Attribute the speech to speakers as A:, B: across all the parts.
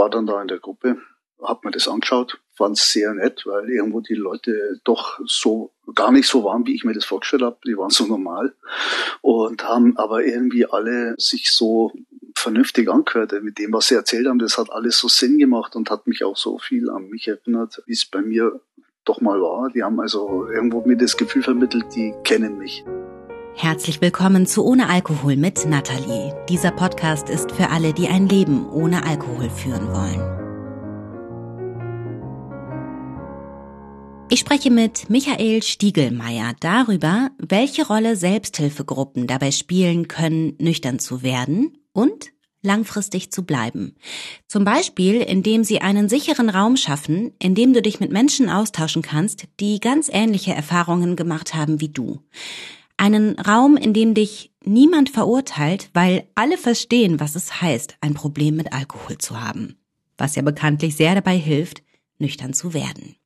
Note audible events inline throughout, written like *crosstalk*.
A: war dann da in der Gruppe, hab mir das angeschaut, fand es sehr nett, weil irgendwo die Leute doch so gar nicht so waren, wie ich mir das vorgestellt habe. Die waren so normal und haben aber irgendwie alle sich so vernünftig angehört mit dem, was sie erzählt haben. Das hat alles so Sinn gemacht und hat mich auch so viel an mich erinnert, wie es bei mir doch mal war. Die haben also irgendwo mir das Gefühl vermittelt, die kennen mich.
B: Herzlich willkommen zu Ohne Alkohol mit Nathalie. Dieser Podcast ist für alle, die ein Leben ohne Alkohol führen wollen. Ich spreche mit Michael Stiegelmeier darüber, welche Rolle Selbsthilfegruppen dabei spielen können, nüchtern zu werden und langfristig zu bleiben. Zum Beispiel, indem sie einen sicheren Raum schaffen, in dem du dich mit Menschen austauschen kannst, die ganz ähnliche Erfahrungen gemacht haben wie du. Einen Raum, in dem dich niemand verurteilt, weil alle verstehen, was es heißt, ein Problem mit Alkohol zu haben. Was ja bekanntlich sehr dabei hilft, nüchtern zu werden.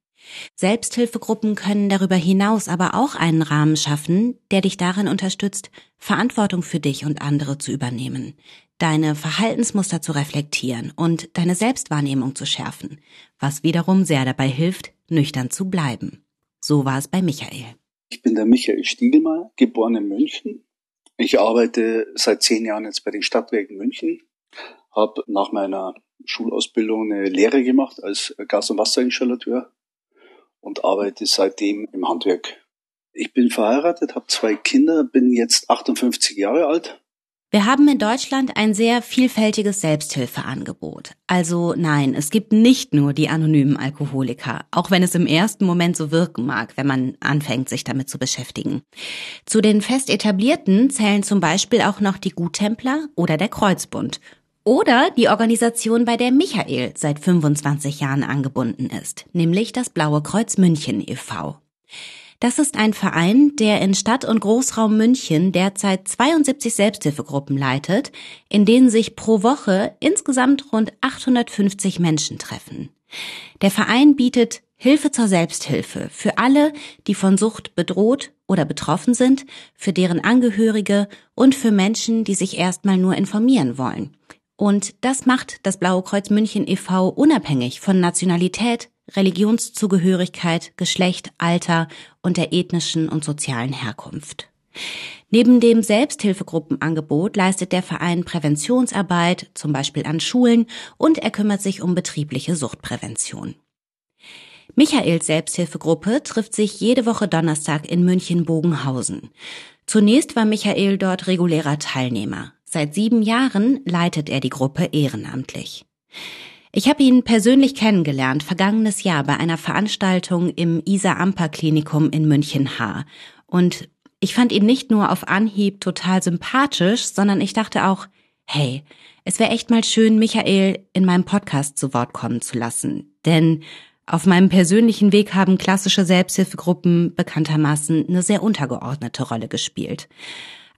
B: Selbsthilfegruppen können darüber hinaus aber auch einen Rahmen schaffen, der dich darin unterstützt, Verantwortung für dich und andere zu übernehmen, deine Verhaltensmuster zu reflektieren und deine Selbstwahrnehmung zu schärfen, was wiederum sehr dabei hilft, nüchtern zu bleiben. So war es bei Michael.
A: Ich bin der Michael Stiegelmeier, geboren in München. Ich arbeite seit zehn Jahren jetzt bei den Stadtwerken München, habe nach meiner Schulausbildung eine Lehre gemacht als Gas- und Wasserinstallateur und arbeite seitdem im Handwerk. Ich bin verheiratet, habe zwei Kinder, bin jetzt 58 Jahre alt
B: wir haben in Deutschland ein sehr vielfältiges Selbsthilfeangebot. Also nein, es gibt nicht nur die anonymen Alkoholiker, auch wenn es im ersten Moment so wirken mag, wenn man anfängt, sich damit zu beschäftigen. Zu den fest etablierten zählen zum Beispiel auch noch die Guttempler oder der Kreuzbund oder die Organisation, bei der Michael seit 25 Jahren angebunden ist, nämlich das Blaue Kreuz München e.V. Das ist ein Verein, der in Stadt- und Großraum München derzeit 72 Selbsthilfegruppen leitet, in denen sich pro Woche insgesamt rund 850 Menschen treffen. Der Verein bietet Hilfe zur Selbsthilfe für alle, die von Sucht bedroht oder betroffen sind, für deren Angehörige und für Menschen, die sich erstmal nur informieren wollen. Und das macht das Blaue Kreuz München e.V. unabhängig von Nationalität, Religionszugehörigkeit, Geschlecht, Alter und der ethnischen und sozialen Herkunft. Neben dem Selbsthilfegruppenangebot leistet der Verein Präventionsarbeit, zum Beispiel an Schulen, und er kümmert sich um betriebliche Suchtprävention. Michaels Selbsthilfegruppe trifft sich jede Woche Donnerstag in München-Bogenhausen. Zunächst war Michael dort regulärer Teilnehmer. Seit sieben Jahren leitet er die Gruppe ehrenamtlich. Ich habe ihn persönlich kennengelernt, vergangenes Jahr bei einer Veranstaltung im Isa-Amper-Klinikum in München-Haar. Und ich fand ihn nicht nur auf Anhieb total sympathisch, sondern ich dachte auch, hey, es wäre echt mal schön, Michael in meinem Podcast zu Wort kommen zu lassen. Denn auf meinem persönlichen Weg haben klassische Selbsthilfegruppen bekanntermaßen eine sehr untergeordnete Rolle gespielt.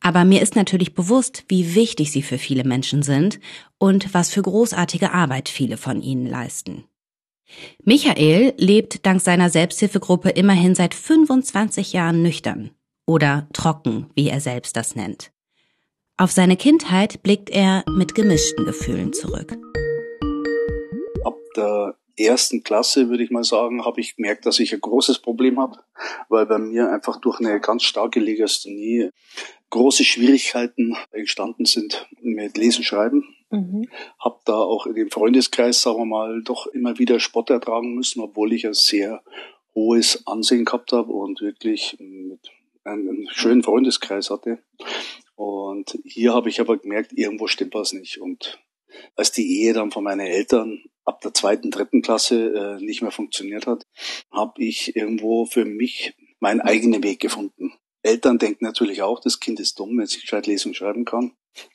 B: Aber mir ist natürlich bewusst, wie wichtig sie für viele Menschen sind und was für großartige Arbeit viele von ihnen leisten. Michael lebt dank seiner Selbsthilfegruppe immerhin seit 25 Jahren nüchtern oder trocken, wie er selbst das nennt. Auf seine Kindheit blickt er mit gemischten Gefühlen zurück.
A: Ab der ersten Klasse, würde ich mal sagen, habe ich gemerkt, dass ich ein großes Problem habe, weil bei mir einfach durch eine ganz starke Legasthenie große Schwierigkeiten entstanden sind mit Lesen, Schreiben. Mhm. Habe da auch in dem Freundeskreis, sagen wir mal, doch immer wieder Spott ertragen müssen, obwohl ich ein sehr hohes Ansehen gehabt habe und wirklich mit einen schönen Freundeskreis hatte. Und hier habe ich aber gemerkt, irgendwo stimmt was nicht. Und als die Ehe dann von meinen Eltern ab der zweiten, dritten Klasse äh, nicht mehr funktioniert hat, habe ich irgendwo für mich meinen eigenen Weg gefunden. Eltern denken natürlich auch, das Kind ist dumm, wenn es gescheit lesen und schreiben kann.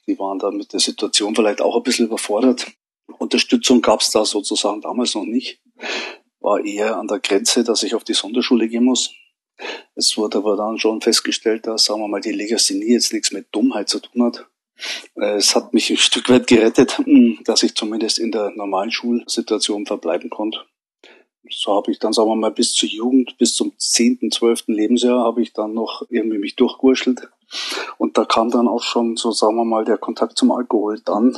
A: Die waren dann mit der Situation vielleicht auch ein bisschen überfordert. Unterstützung gab es da sozusagen damals noch nicht. War eher an der Grenze, dass ich auf die Sonderschule gehen muss. Es wurde aber dann schon festgestellt, dass, sagen wir mal, die Legasthenie jetzt nichts mit Dummheit zu tun hat. Es hat mich ein Stück weit gerettet, dass ich zumindest in der normalen Schulsituation verbleiben konnte. So habe ich dann, sagen wir mal, bis zur Jugend, bis zum zehnten, zwölften Lebensjahr habe ich dann noch irgendwie mich durchgewurschtelt. Und da kam dann auch schon, so sagen wir mal, der Kontakt zum Alkohol. Dann,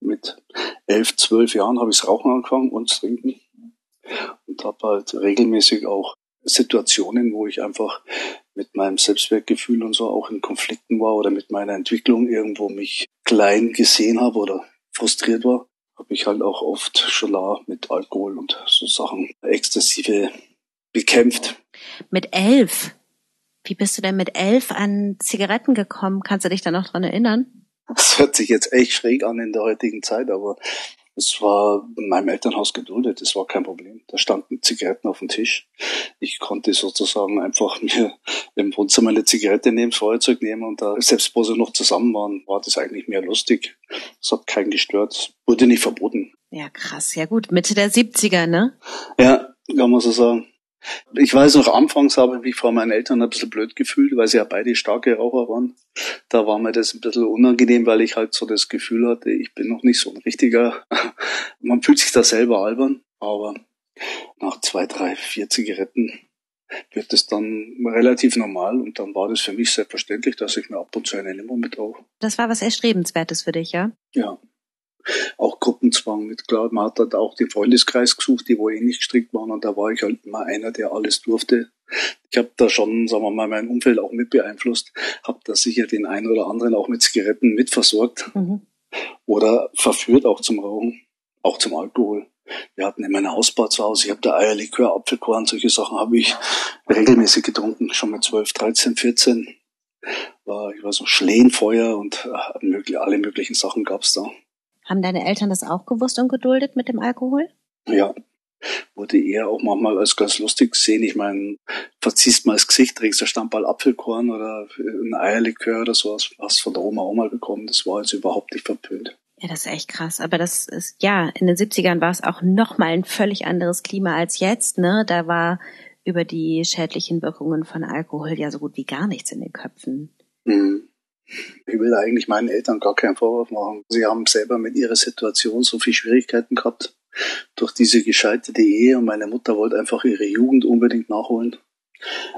A: Mit elf, zwölf Jahren habe ich das Rauchen angefangen und das Trinken. Und habe halt regelmäßig auch Situationen, wo ich einfach mit meinem Selbstwertgefühl und so auch in Konflikten war oder mit meiner Entwicklung irgendwo mich klein gesehen habe oder frustriert war, habe ich halt auch oft Scholar mit Alkohol und so Sachen, exzessive bekämpft.
C: Mit elf? Wie bist du denn mit elf an Zigaretten gekommen? Kannst du dich da noch dran erinnern?
A: Das hört sich jetzt echt schräg an in der heutigen Zeit, aber es war in meinem Elternhaus geduldet, es war kein Problem. Da standen Zigaretten auf dem Tisch. Ich konnte sozusagen einfach *laughs* mir im Wohnzimmer eine Zigarette nehmen, Feuerzeug nehmen und da, selbst wo sie noch zusammen waren, war das eigentlich mehr lustig. Das hat keinen gestört, es wurde nicht verboten.
C: Ja, krass. Ja gut, Mitte der 70er, ne?
A: Ja, kann man so sagen. Ich weiß noch, anfangs habe ich mich vor meinen Eltern ein bisschen blöd gefühlt, weil sie ja beide starke Raucher waren. Da war mir das ein bisschen unangenehm, weil ich halt so das Gefühl hatte, ich bin noch nicht so ein richtiger. *laughs* Man fühlt sich da selber albern, aber nach zwei, drei, vier Zigaretten wird es dann relativ normal und dann war das für mich selbstverständlich, dass ich mir ab und zu eine Limo mit rauche.
C: Das war was Erstrebenswertes für dich, ja?
A: Ja, auch Gruppenzwang mit. Klar, man hat halt auch den Freundeskreis gesucht, die wo ähnlich gestrickt waren und da war ich halt immer einer, der alles durfte. Ich habe da schon, sagen wir mal, mein Umfeld auch mit beeinflusst, habe da sicher den einen oder anderen auch mit Zigaretten mitversorgt mhm. oder verführt auch zum Rauchen, auch zum Alkohol. Wir hatten immer eine Hausbar zu Hause, ich habe da Eierlikör, Apfelkorn, solche Sachen habe ich regelmäßig getrunken, schon mit 12, 13, 14 war, ich war so Schlehenfeuer und äh, alle möglichen Sachen gab's da.
C: Haben deine Eltern das auch gewusst und geduldet mit dem Alkohol?
A: Ja, wurde eher auch manchmal als ganz lustig gesehen. Ich meine, verziehst mal das Gesicht, trinkst ein Stammball Apfelkorn oder ein Eierlikör oder sowas, was von der Oma auch mal bekommen. Das war also überhaupt nicht verpönt.
C: Ja, das ist echt krass. Aber das ist, ja, in den 70ern war es auch nochmal ein völlig anderes Klima als jetzt, ne? Da war über die schädlichen Wirkungen von Alkohol ja so gut wie gar nichts in den Köpfen. Mhm.
A: Ich will eigentlich meinen Eltern gar keinen Vorwurf machen. Sie haben selber mit ihrer Situation so viel Schwierigkeiten gehabt durch diese gescheiterte Ehe und meine Mutter wollte einfach ihre Jugend unbedingt nachholen.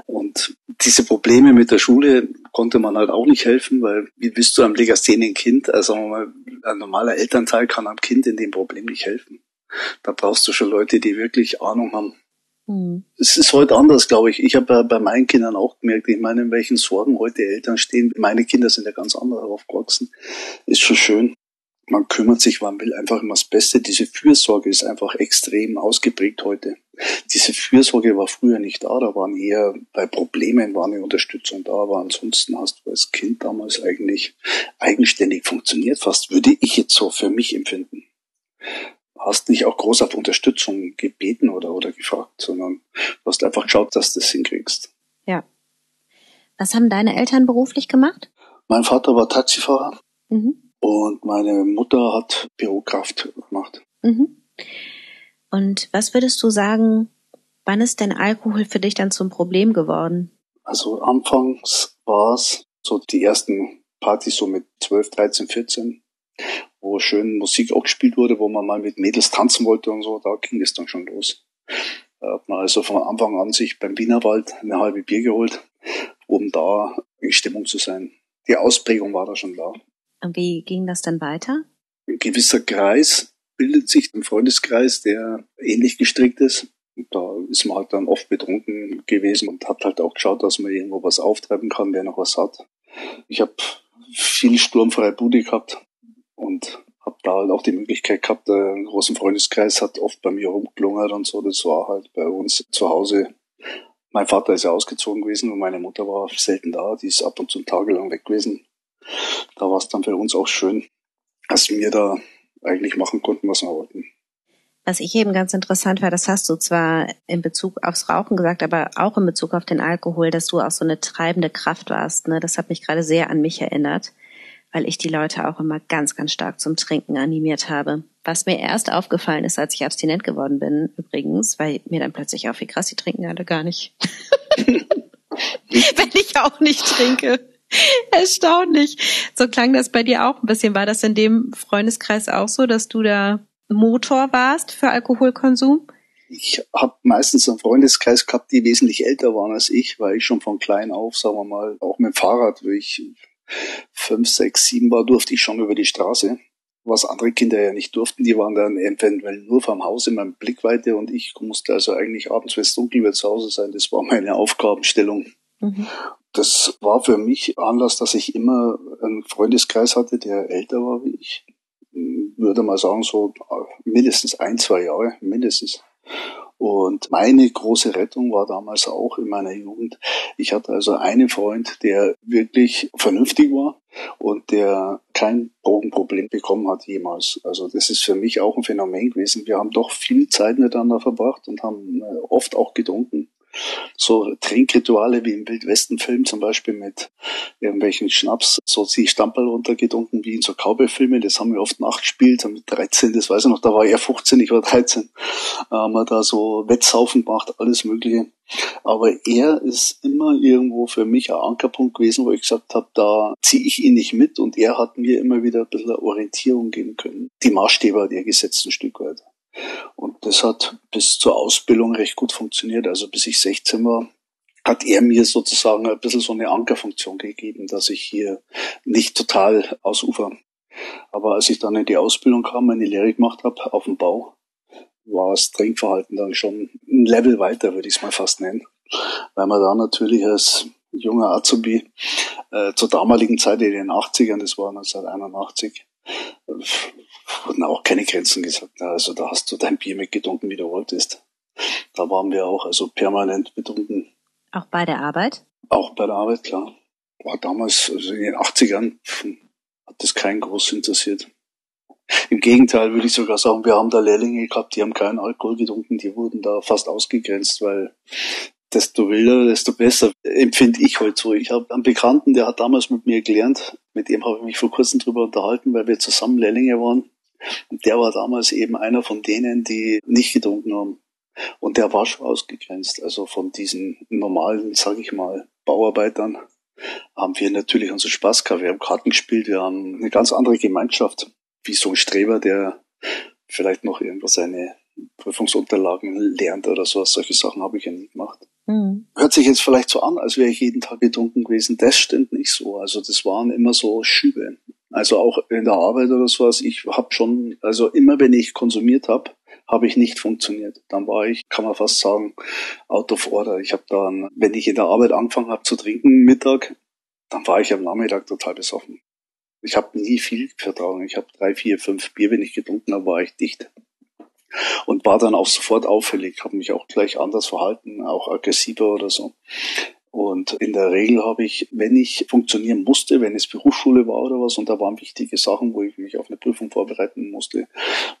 A: Und diese Probleme mit der Schule konnte man halt auch nicht helfen, weil wie bist du einem Legasthenienkind, also ein normaler Elternteil kann einem Kind in dem Problem nicht helfen. Da brauchst du schon Leute, die wirklich Ahnung haben. Mhm. Es ist heute anders, glaube ich. Ich habe bei meinen Kindern auch gemerkt, ich meine, in welchen Sorgen heute Eltern stehen. Meine Kinder sind ja ganz anders aufgewachsen. Ist schon schön. Man kümmert sich, man will einfach immer das Beste. Diese Fürsorge ist einfach extrem ausgeprägt heute. Diese Fürsorge war früher nicht da. Da waren eher bei Problemen war eine Unterstützung da, aber ansonsten hast du als Kind damals eigentlich eigenständig funktioniert. Fast würde ich jetzt so für mich empfinden hast nicht auch groß auf Unterstützung gebeten oder, oder gefragt, sondern du hast einfach geschaut, dass du das hinkriegst.
C: Ja. Was haben deine Eltern beruflich gemacht?
A: Mein Vater war Taxifahrer mhm. und meine Mutter hat Bürokraft gemacht. Mhm.
C: Und was würdest du sagen, wann ist denn Alkohol für dich dann zum Problem geworden?
A: Also anfangs war es so die ersten Partys so mit 12, 13, 14 wo schön Musik auch gespielt wurde, wo man mal mit Mädels tanzen wollte und so, da ging es dann schon los. Da hat man also von Anfang an sich beim Wienerwald eine halbe Bier geholt, um da in Stimmung zu sein. Die Ausprägung war da schon da.
C: Und wie ging das dann weiter?
A: Ein gewisser Kreis bildet sich, ein Freundeskreis, der ähnlich gestrickt ist. Und da ist man halt dann oft betrunken gewesen und hat halt auch geschaut, dass man irgendwo was auftreiben kann, wer noch was hat. Ich habe viel sturmfreie Bude gehabt, und habe da halt auch die Möglichkeit gehabt, einen großen Freundeskreis hat oft bei mir rumgelungert und so. Das war halt bei uns zu Hause. Mein Vater ist ja ausgezogen gewesen und meine Mutter war selten da. Die ist ab und zu tagelang weg gewesen. Da war es dann für uns auch schön, dass wir da eigentlich machen konnten, was wir wollten.
C: Was ich eben ganz interessant war, das hast du zwar in Bezug aufs Rauchen gesagt, aber auch in Bezug auf den Alkohol, dass du auch so eine treibende Kraft warst. Ne? Das hat mich gerade sehr an mich erinnert weil ich die Leute auch immer ganz, ganz stark zum Trinken animiert habe. Was mir erst aufgefallen ist, als ich abstinent geworden bin, übrigens, weil mir dann plötzlich auf, wie krass, die trinken alle gar nicht. *laughs* Wenn ich auch nicht trinke. Erstaunlich. So klang das bei dir auch ein bisschen. War das in dem Freundeskreis auch so, dass du da Motor warst für Alkoholkonsum?
A: Ich habe meistens einen Freundeskreis gehabt, die wesentlich älter waren als ich, weil ich schon von klein auf, sagen wir mal, auch mit dem Fahrrad, wo ich fünf, sechs, sieben war, durfte ich schon über die Straße. was andere Kinder ja nicht durften. Die waren dann eventuell nur vom Haus in meinem Blickweite und ich musste also eigentlich abends, wenn es dunkel wird, zu Hause sein. Das war meine Aufgabenstellung. Mhm. Das war für mich Anlass, dass ich immer einen Freundeskreis hatte, der älter war wie ich. Würde mal sagen, so mindestens ein, zwei Jahre, mindestens. Und meine große Rettung war damals auch in meiner Jugend. Ich hatte also einen Freund, der wirklich vernünftig war und der kein Drogenproblem bekommen hat jemals. Also das ist für mich auch ein Phänomen gewesen. Wir haben doch viel Zeit miteinander verbracht und haben äh, oft auch getrunken so Trinkrituale wie im Wildwesten-Film zum Beispiel mit irgendwelchen Schnaps, so die Stamperl runtergedunken wie in so Cowboy-Filmen. Das haben wir oft nachgespielt. Mit 13, das weiß ich noch, da war er 15, ich war 13. Haben wir da so Wettsaufen gemacht, alles Mögliche. Aber er ist immer irgendwo für mich ein Ankerpunkt gewesen, wo ich gesagt habe, da ziehe ich ihn nicht mit und er hat mir immer wieder ein bisschen Orientierung geben können. Die Maßstäbe hat er gesetzt ein Stück weit. Und das hat bis zur Ausbildung recht gut funktioniert. Also bis ich 16 war, hat er mir sozusagen ein bisschen so eine Ankerfunktion gegeben, dass ich hier nicht total ausufer. Aber als ich dann in die Ausbildung kam, meine Lehre gemacht habe auf dem Bau, war das Trinkverhalten dann schon ein Level weiter, würde ich es mal fast nennen. Weil man da natürlich als junger Azubi äh, zur damaligen Zeit in den 80ern, das war 1981, wurden auch keine Grenzen gesagt. Also da hast du dein Bier mitgetrunken, wie du wolltest. Da waren wir auch also permanent betrunken.
B: Auch bei der Arbeit?
A: Auch bei der Arbeit, klar. War damals, also in den 80ern, hat das keinen groß interessiert. Im Gegenteil würde ich sogar sagen, wir haben da Lehrlinge gehabt, die haben keinen Alkohol getrunken, die wurden da fast ausgegrenzt, weil desto wilder, desto besser, empfinde ich heute so. Ich habe einen Bekannten, der hat damals mit mir gelernt, mit dem habe ich mich vor kurzem drüber unterhalten, weil wir zusammen Lehrlinge waren. Und der war damals eben einer von denen, die nicht getrunken haben. Und der war schon ausgegrenzt. Also von diesen normalen, sage ich mal, Bauarbeitern haben wir natürlich unseren Spaß gehabt. Wir haben Karten gespielt, wir haben eine ganz andere Gemeinschaft, wie so ein Streber, der vielleicht noch irgendwo seine Prüfungsunterlagen lernt oder sowas. Solche Sachen habe ich ja nie gemacht. Mhm. Hört sich jetzt vielleicht so an, als wäre ich jeden Tag betrunken gewesen. Das stimmt nicht so. Also das waren immer so Schübe. Also auch in der Arbeit oder sowas. Ich habe schon, also immer wenn ich konsumiert habe, habe ich nicht funktioniert. Dann war ich, kann man fast sagen, out of order. Ich habe dann, wenn ich in der Arbeit angefangen habe zu trinken Mittag, dann war ich am Nachmittag total besoffen. Ich habe nie viel vertragen. Ich habe drei, vier, fünf Bier, wenn ich getrunken habe, war ich dicht und war dann auch sofort auffällig, habe mich auch gleich anders verhalten, auch aggressiver oder so. Und in der Regel habe ich, wenn ich funktionieren musste, wenn es Berufsschule war oder was, und da waren wichtige Sachen, wo ich mich auf eine Prüfung vorbereiten musste,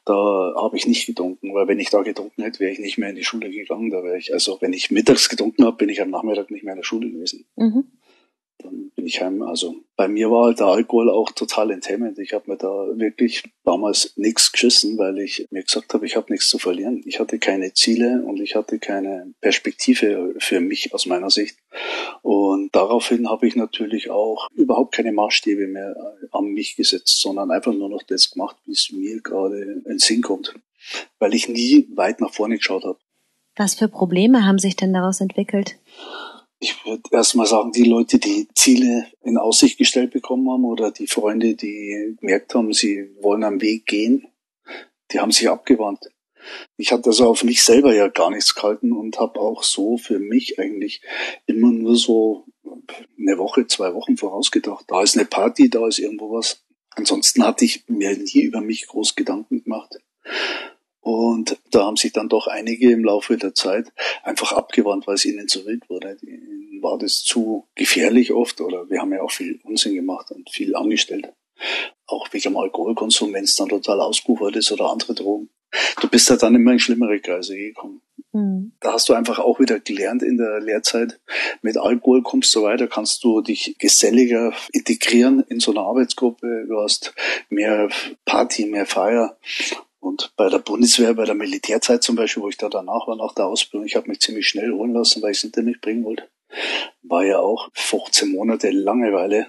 A: da habe ich nicht getrunken, weil wenn ich da getrunken hätte, wäre ich nicht mehr in die Schule gegangen. Da wäre ich, also wenn ich mittags getrunken habe, bin ich am Nachmittag nicht mehr in der Schule gewesen. Mhm dann bin ich heim. Also bei mir war halt der Alkohol auch total enthemmend. Ich habe mir da wirklich damals nichts geschissen, weil ich mir gesagt habe, ich habe nichts zu verlieren. Ich hatte keine Ziele und ich hatte keine Perspektive für mich aus meiner Sicht. Und daraufhin habe ich natürlich auch überhaupt keine Maßstäbe mehr an mich gesetzt, sondern einfach nur noch das gemacht, wie es mir gerade in Sinn kommt. Weil ich nie weit nach vorne geschaut habe.
B: Was für Probleme haben sich denn daraus entwickelt?
A: Ich würde erstmal sagen, die Leute, die Ziele in Aussicht gestellt bekommen haben oder die Freunde, die gemerkt haben, sie wollen am Weg gehen, die haben sich abgewandt. Ich hatte also auf mich selber ja gar nichts gehalten und habe auch so für mich eigentlich immer nur so eine Woche, zwei Wochen vorausgedacht. Da ist eine Party, da ist irgendwo was. Ansonsten hatte ich mir nie über mich groß Gedanken gemacht. Und da haben sich dann doch einige im Laufe der Zeit einfach abgewandt, weil es ihnen zu wild wurde. Ihnen war das zu gefährlich oft oder wir haben ja auch viel Unsinn gemacht und viel angestellt. Auch wegen dem Alkoholkonsum, wenn es dann total ausgeufert ist oder andere Drogen. Du bist ja dann immer in schlimmere Kreise gekommen. Mhm. Da hast du einfach auch wieder gelernt in der Lehrzeit, mit Alkohol kommst du weiter, kannst du dich geselliger integrieren in so einer Arbeitsgruppe. Du hast mehr Party, mehr Feier und bei der Bundeswehr, bei der Militärzeit zum Beispiel, wo ich da danach war, nach der Ausbildung, ich habe mich ziemlich schnell holen lassen, weil ich es hinter mich bringen wollte, war ja auch 15 Monate Langeweile.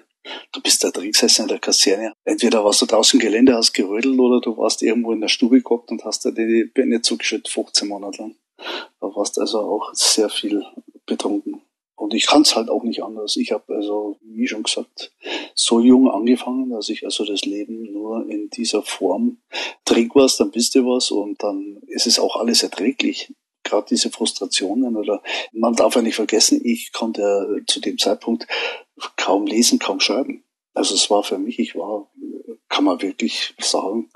A: Du bist da drin gesessen in der Kaserne. Entweder warst du draußen im Gelände, hast gerödelt oder du warst irgendwo in der Stube geguckt und hast da die Beine zugeschüttet, 15 Monate lang. Da warst also auch sehr viel betrunken. Und ich kann es halt auch nicht anders. Ich habe also, wie schon gesagt, so jung angefangen, dass ich also das Leben nur in dieser Form trink was, dann bist du was und dann ist es auch alles erträglich. Gerade diese Frustrationen oder man darf ja nicht vergessen, ich konnte zu dem Zeitpunkt kaum lesen, kaum schreiben. Also es war für mich, ich war, kann man wirklich sagen,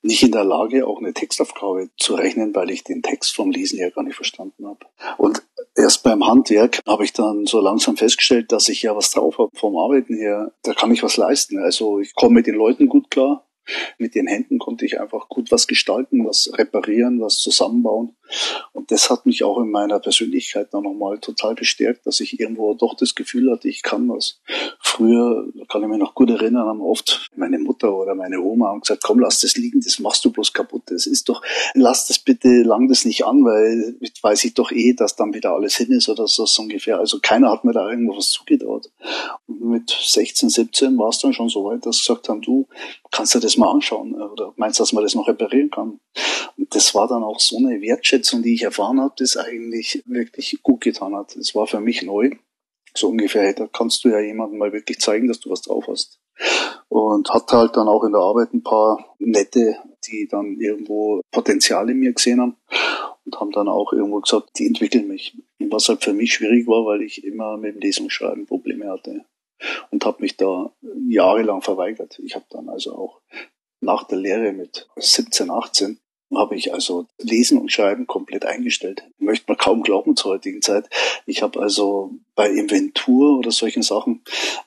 A: nicht in der Lage, auch eine Textaufgabe zu rechnen, weil ich den Text vom Lesen ja gar nicht verstanden habe. Und erst beim Handwerk habe ich dann so langsam festgestellt, dass ich ja was drauf habe vom Arbeiten her. Da kann ich was leisten. Also ich komme mit den Leuten gut klar. Mit den Händen konnte ich einfach gut was gestalten, was reparieren, was zusammenbauen. Und das hat mich auch in meiner Persönlichkeit dann nochmal total bestärkt, dass ich irgendwo doch das Gefühl hatte, ich kann was. Früher, kann ich mich noch gut erinnern, haben oft meine Mutter oder meine Oma haben gesagt, komm, lass das liegen, das machst du bloß kaputt. Das ist doch, lass das bitte, lang das nicht an, weil weiß ich doch eh, dass dann wieder alles hin ist oder so, so ungefähr. Also keiner hat mir da irgendwo was zugetraut. Und mit 16, 17 war es dann schon so weit, dass sie gesagt haben, du kannst dir das mal anschauen oder meinst, dass man das noch reparieren kann. Und das war dann auch so eine Wertschätzung Wertschätzung, die ich erfahren habe, das eigentlich wirklich gut getan hat. Es war für mich neu. So ungefähr, da kannst du ja jemandem mal wirklich zeigen, dass du was drauf hast. Und hatte halt dann auch in der Arbeit ein paar Nette, die dann irgendwo Potenzial in mir gesehen haben und haben dann auch irgendwo gesagt, die entwickeln mich. Was halt für mich schwierig war, weil ich immer mit dem Lesen und Schreiben Probleme hatte und habe mich da jahrelang verweigert. Ich habe dann also auch nach der Lehre mit 17, 18 habe ich also Lesen und Schreiben komplett eingestellt. Möchte man kaum glauben zur heutigen Zeit. Ich habe also bei Inventur oder solchen Sachen,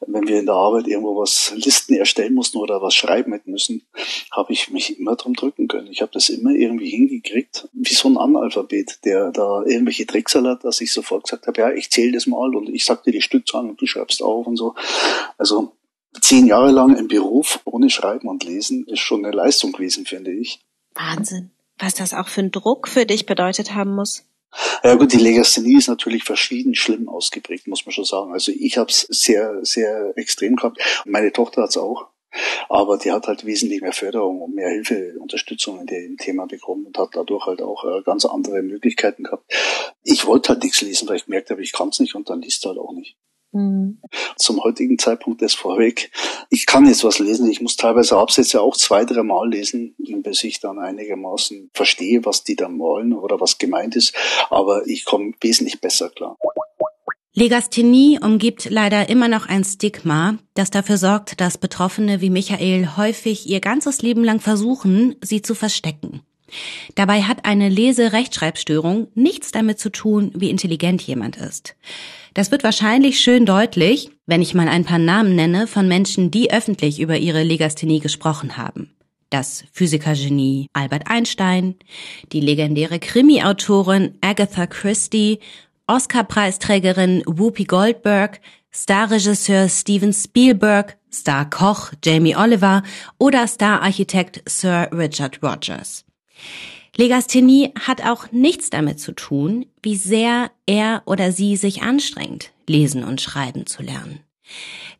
A: wenn wir in der Arbeit irgendwo was Listen erstellen mussten oder was schreiben hätten müssen, habe ich mich immer drum drücken können. Ich habe das immer irgendwie hingekriegt, wie so ein Analphabet, der da irgendwelche Tricks hat, dass ich sofort gesagt habe, ja, ich zähle das mal und ich sag dir die Stückzahlen und du schreibst auf und so. Also zehn Jahre lang im Beruf ohne Schreiben und Lesen ist schon eine Leistung gewesen, finde ich.
B: Wahnsinn. Was das auch für einen Druck für dich bedeutet haben muss.
A: Ja gut, die Legasthenie ist natürlich verschieden schlimm ausgeprägt, muss man schon sagen. Also ich habe es sehr, sehr extrem gehabt. Meine Tochter hat es auch. Aber die hat halt wesentlich mehr Förderung und mehr Hilfe, Unterstützung in dem Thema bekommen und hat dadurch halt auch äh, ganz andere Möglichkeiten gehabt. Ich wollte halt nichts lesen, weil ich gemerkt habe, ich kann es nicht und dann liest halt auch nicht. Mhm. Zum heutigen Zeitpunkt das vorweg. Ich kann jetzt was lesen. Ich muss teilweise Absätze auch zwei, drei Mal lesen, bis ich dann einigermaßen verstehe, was die da malen oder was gemeint ist. Aber ich komme wesentlich besser klar.
B: Legasthenie umgibt leider immer noch ein Stigma, das dafür sorgt, dass Betroffene wie Michael häufig ihr ganzes Leben lang versuchen, sie zu verstecken. Dabei hat eine Lese-Rechtschreibstörung nichts damit zu tun, wie intelligent jemand ist. Das wird wahrscheinlich schön deutlich, wenn ich mal ein paar Namen nenne von Menschen, die öffentlich über ihre Legasthenie gesprochen haben. Das Physikergenie Albert Einstein, die legendäre Krimi-Autorin Agatha Christie, Oscar-Preisträgerin Whoopi Goldberg, Starregisseur Steven Spielberg, Star-Koch Jamie Oliver oder Star-Architekt Sir Richard Rogers. Legasthenie hat auch nichts damit zu tun, wie sehr er oder sie sich anstrengt, lesen und schreiben zu lernen.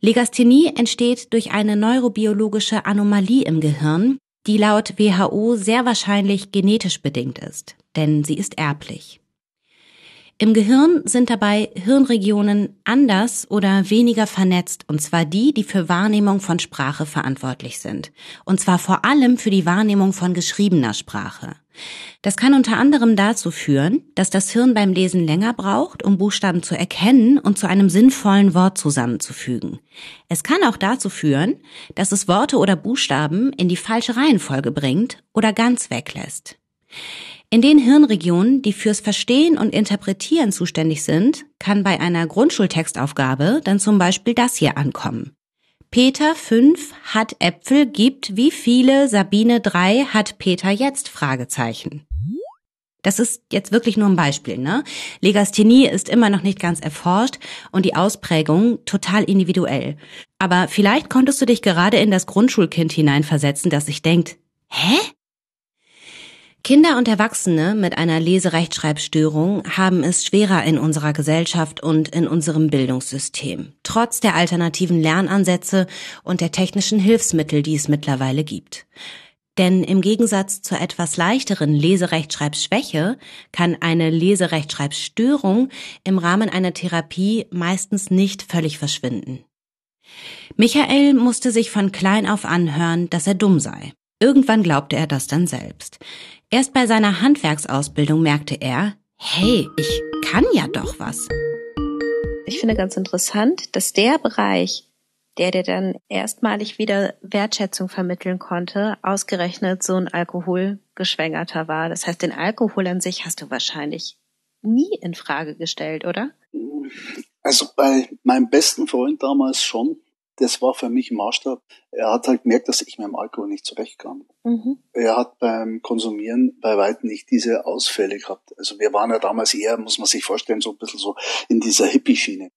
B: Legasthenie entsteht durch eine neurobiologische Anomalie im Gehirn, die laut WHO sehr wahrscheinlich genetisch bedingt ist, denn sie ist erblich. Im Gehirn sind dabei Hirnregionen anders oder weniger vernetzt, und zwar die, die für Wahrnehmung von Sprache verantwortlich sind, und zwar vor allem für die Wahrnehmung von geschriebener Sprache. Das kann unter anderem dazu führen, dass das Hirn beim Lesen länger braucht, um Buchstaben zu erkennen und zu einem sinnvollen Wort zusammenzufügen. Es kann auch dazu führen, dass es Worte oder Buchstaben in die falsche Reihenfolge bringt oder ganz weglässt. In den Hirnregionen, die fürs Verstehen und Interpretieren zuständig sind, kann bei einer Grundschultextaufgabe dann zum Beispiel das hier ankommen. Peter 5 hat Äpfel gibt wie viele, Sabine 3 hat Peter jetzt? Fragezeichen. Das ist jetzt wirklich nur ein Beispiel, ne? Legasthenie ist immer noch nicht ganz erforscht und die Ausprägung total individuell. Aber vielleicht konntest du dich gerade in das Grundschulkind hineinversetzen, das sich denkt, hä? Kinder und Erwachsene mit einer Leserechtschreibstörung haben es schwerer in unserer Gesellschaft und in unserem Bildungssystem, trotz der alternativen Lernansätze und der technischen Hilfsmittel, die es mittlerweile gibt. Denn im Gegensatz zur etwas leichteren Leserechtschreibschwäche kann eine Leserechtschreibstörung im Rahmen einer Therapie meistens nicht völlig verschwinden. Michael musste sich von klein auf anhören, dass er dumm sei. Irgendwann glaubte er das dann selbst. Erst bei seiner Handwerksausbildung merkte er, hey, ich kann ja doch was.
C: Ich finde ganz interessant, dass der Bereich, der dir dann erstmalig wieder Wertschätzung vermitteln konnte, ausgerechnet so ein Alkoholgeschwängerter war. Das heißt, den Alkohol an sich hast du wahrscheinlich nie in Frage gestellt, oder?
A: Also bei meinem besten Freund damals schon. Das war für mich Maßstab. Er hat halt gemerkt, dass ich mit dem Alkohol nicht zurechtkam. Mhm. Er hat beim Konsumieren bei weitem nicht diese Ausfälle gehabt. Also wir waren ja damals eher, muss man sich vorstellen, so ein bisschen so in dieser Hippie-Schiene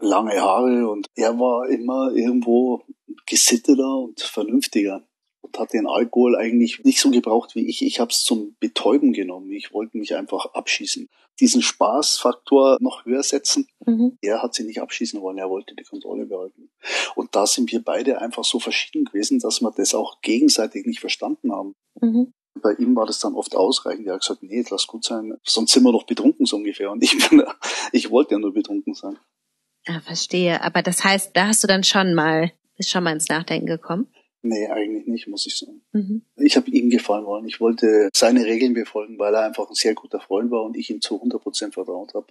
A: lange Haare und er war immer irgendwo gesitteter und vernünftiger und hat den Alkohol eigentlich nicht so gebraucht wie ich. Ich habe es zum Betäuben genommen. Ich wollte mich einfach abschießen. Diesen Spaßfaktor noch höher setzen. Mhm. Er hat sie nicht abschießen wollen, er wollte die Kontrolle behalten. Und da sind wir beide einfach so verschieden gewesen, dass wir das auch gegenseitig nicht verstanden haben. Mhm. Bei ihm war das dann oft ausreichend. Er hat gesagt, nee, lass gut sein, sonst sind wir noch betrunken so ungefähr. Und ich bin, ich wollte ja nur betrunken sein.
C: Ah, verstehe. Aber das heißt, da hast du dann schon mal, bist schon mal ins Nachdenken gekommen?
A: Nee, eigentlich nicht, muss ich sagen. Mhm. Ich habe ihm gefallen wollen. Ich wollte seine Regeln befolgen, weil er einfach ein sehr guter Freund war und ich ihm zu 100 Prozent vertraut habe.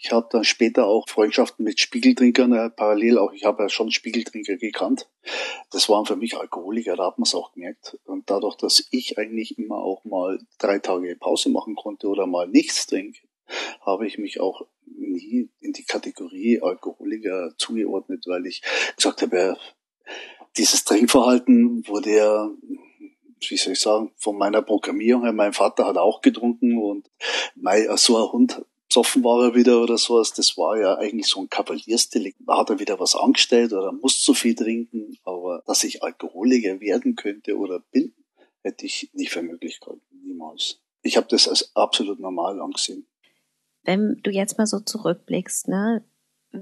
A: Ich habe dann später auch Freundschaften mit Spiegeltrinkern, äh, parallel auch, ich habe ja schon Spiegeltrinker gekannt. Das waren für mich Alkoholiker, da hat man es auch gemerkt. Und dadurch, dass ich eigentlich immer auch mal drei Tage Pause machen konnte oder mal nichts trinke, habe ich mich auch nie in die Kategorie Alkoholiker zugeordnet, weil ich gesagt habe, dieses Trinkverhalten wurde ja, wie soll ich sagen, von meiner Programmierung her, mein Vater hat auch getrunken und mein, so ein Hund zoffen war er wieder oder sowas, das war ja eigentlich so ein Kavaliersdelikt. Da hat er wieder was angestellt oder muss zu viel trinken, aber dass ich Alkoholiker werden könnte oder bin, hätte ich nicht für möglich gehalten, niemals. Ich habe das als absolut normal angesehen.
C: Wenn du jetzt mal so zurückblickst, ne,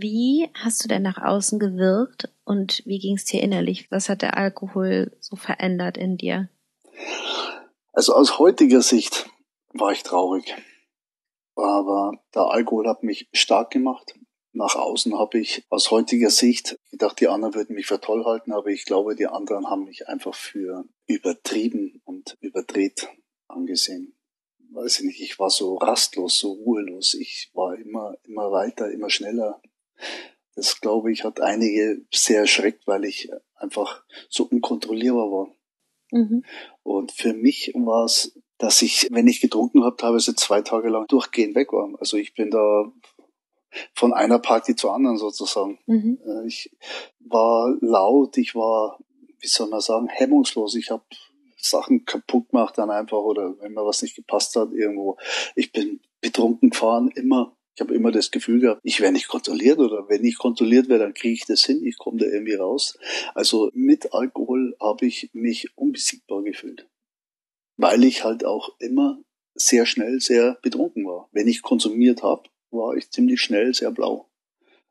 C: wie hast du denn nach außen gewirkt und wie ging es dir innerlich? Was hat der Alkohol so verändert in dir?
A: Also aus heutiger Sicht war ich traurig. Aber der Alkohol hat mich stark gemacht. Nach außen habe ich aus heutiger Sicht gedacht, die anderen würden mich für toll halten, aber ich glaube, die anderen haben mich einfach für übertrieben und überdreht angesehen weiß ich nicht, ich war so rastlos, so ruhelos. Ich war immer, immer weiter, immer schneller. Das, glaube ich, hat einige sehr erschreckt, weil ich einfach so unkontrollierbar war. Mhm. Und für mich war es, dass ich, wenn ich getrunken habe, teilweise zwei Tage lang durchgehend weg war. Also ich bin da von einer Party zur anderen sozusagen. Mhm. Äh, ich war laut, ich war, wie soll man sagen, hemmungslos. Ich habe Sachen kaputt gemacht dann einfach oder wenn mir was nicht gepasst hat irgendwo. Ich bin betrunken gefahren, immer. Ich habe immer das Gefühl gehabt, ich werde nicht kontrolliert oder wenn ich kontrolliert werde, dann kriege ich das hin, ich komme da irgendwie raus. Also mit Alkohol habe ich mich unbesiegbar gefühlt. Weil ich halt auch immer sehr schnell sehr betrunken war. Wenn ich konsumiert habe, war ich ziemlich schnell sehr blau.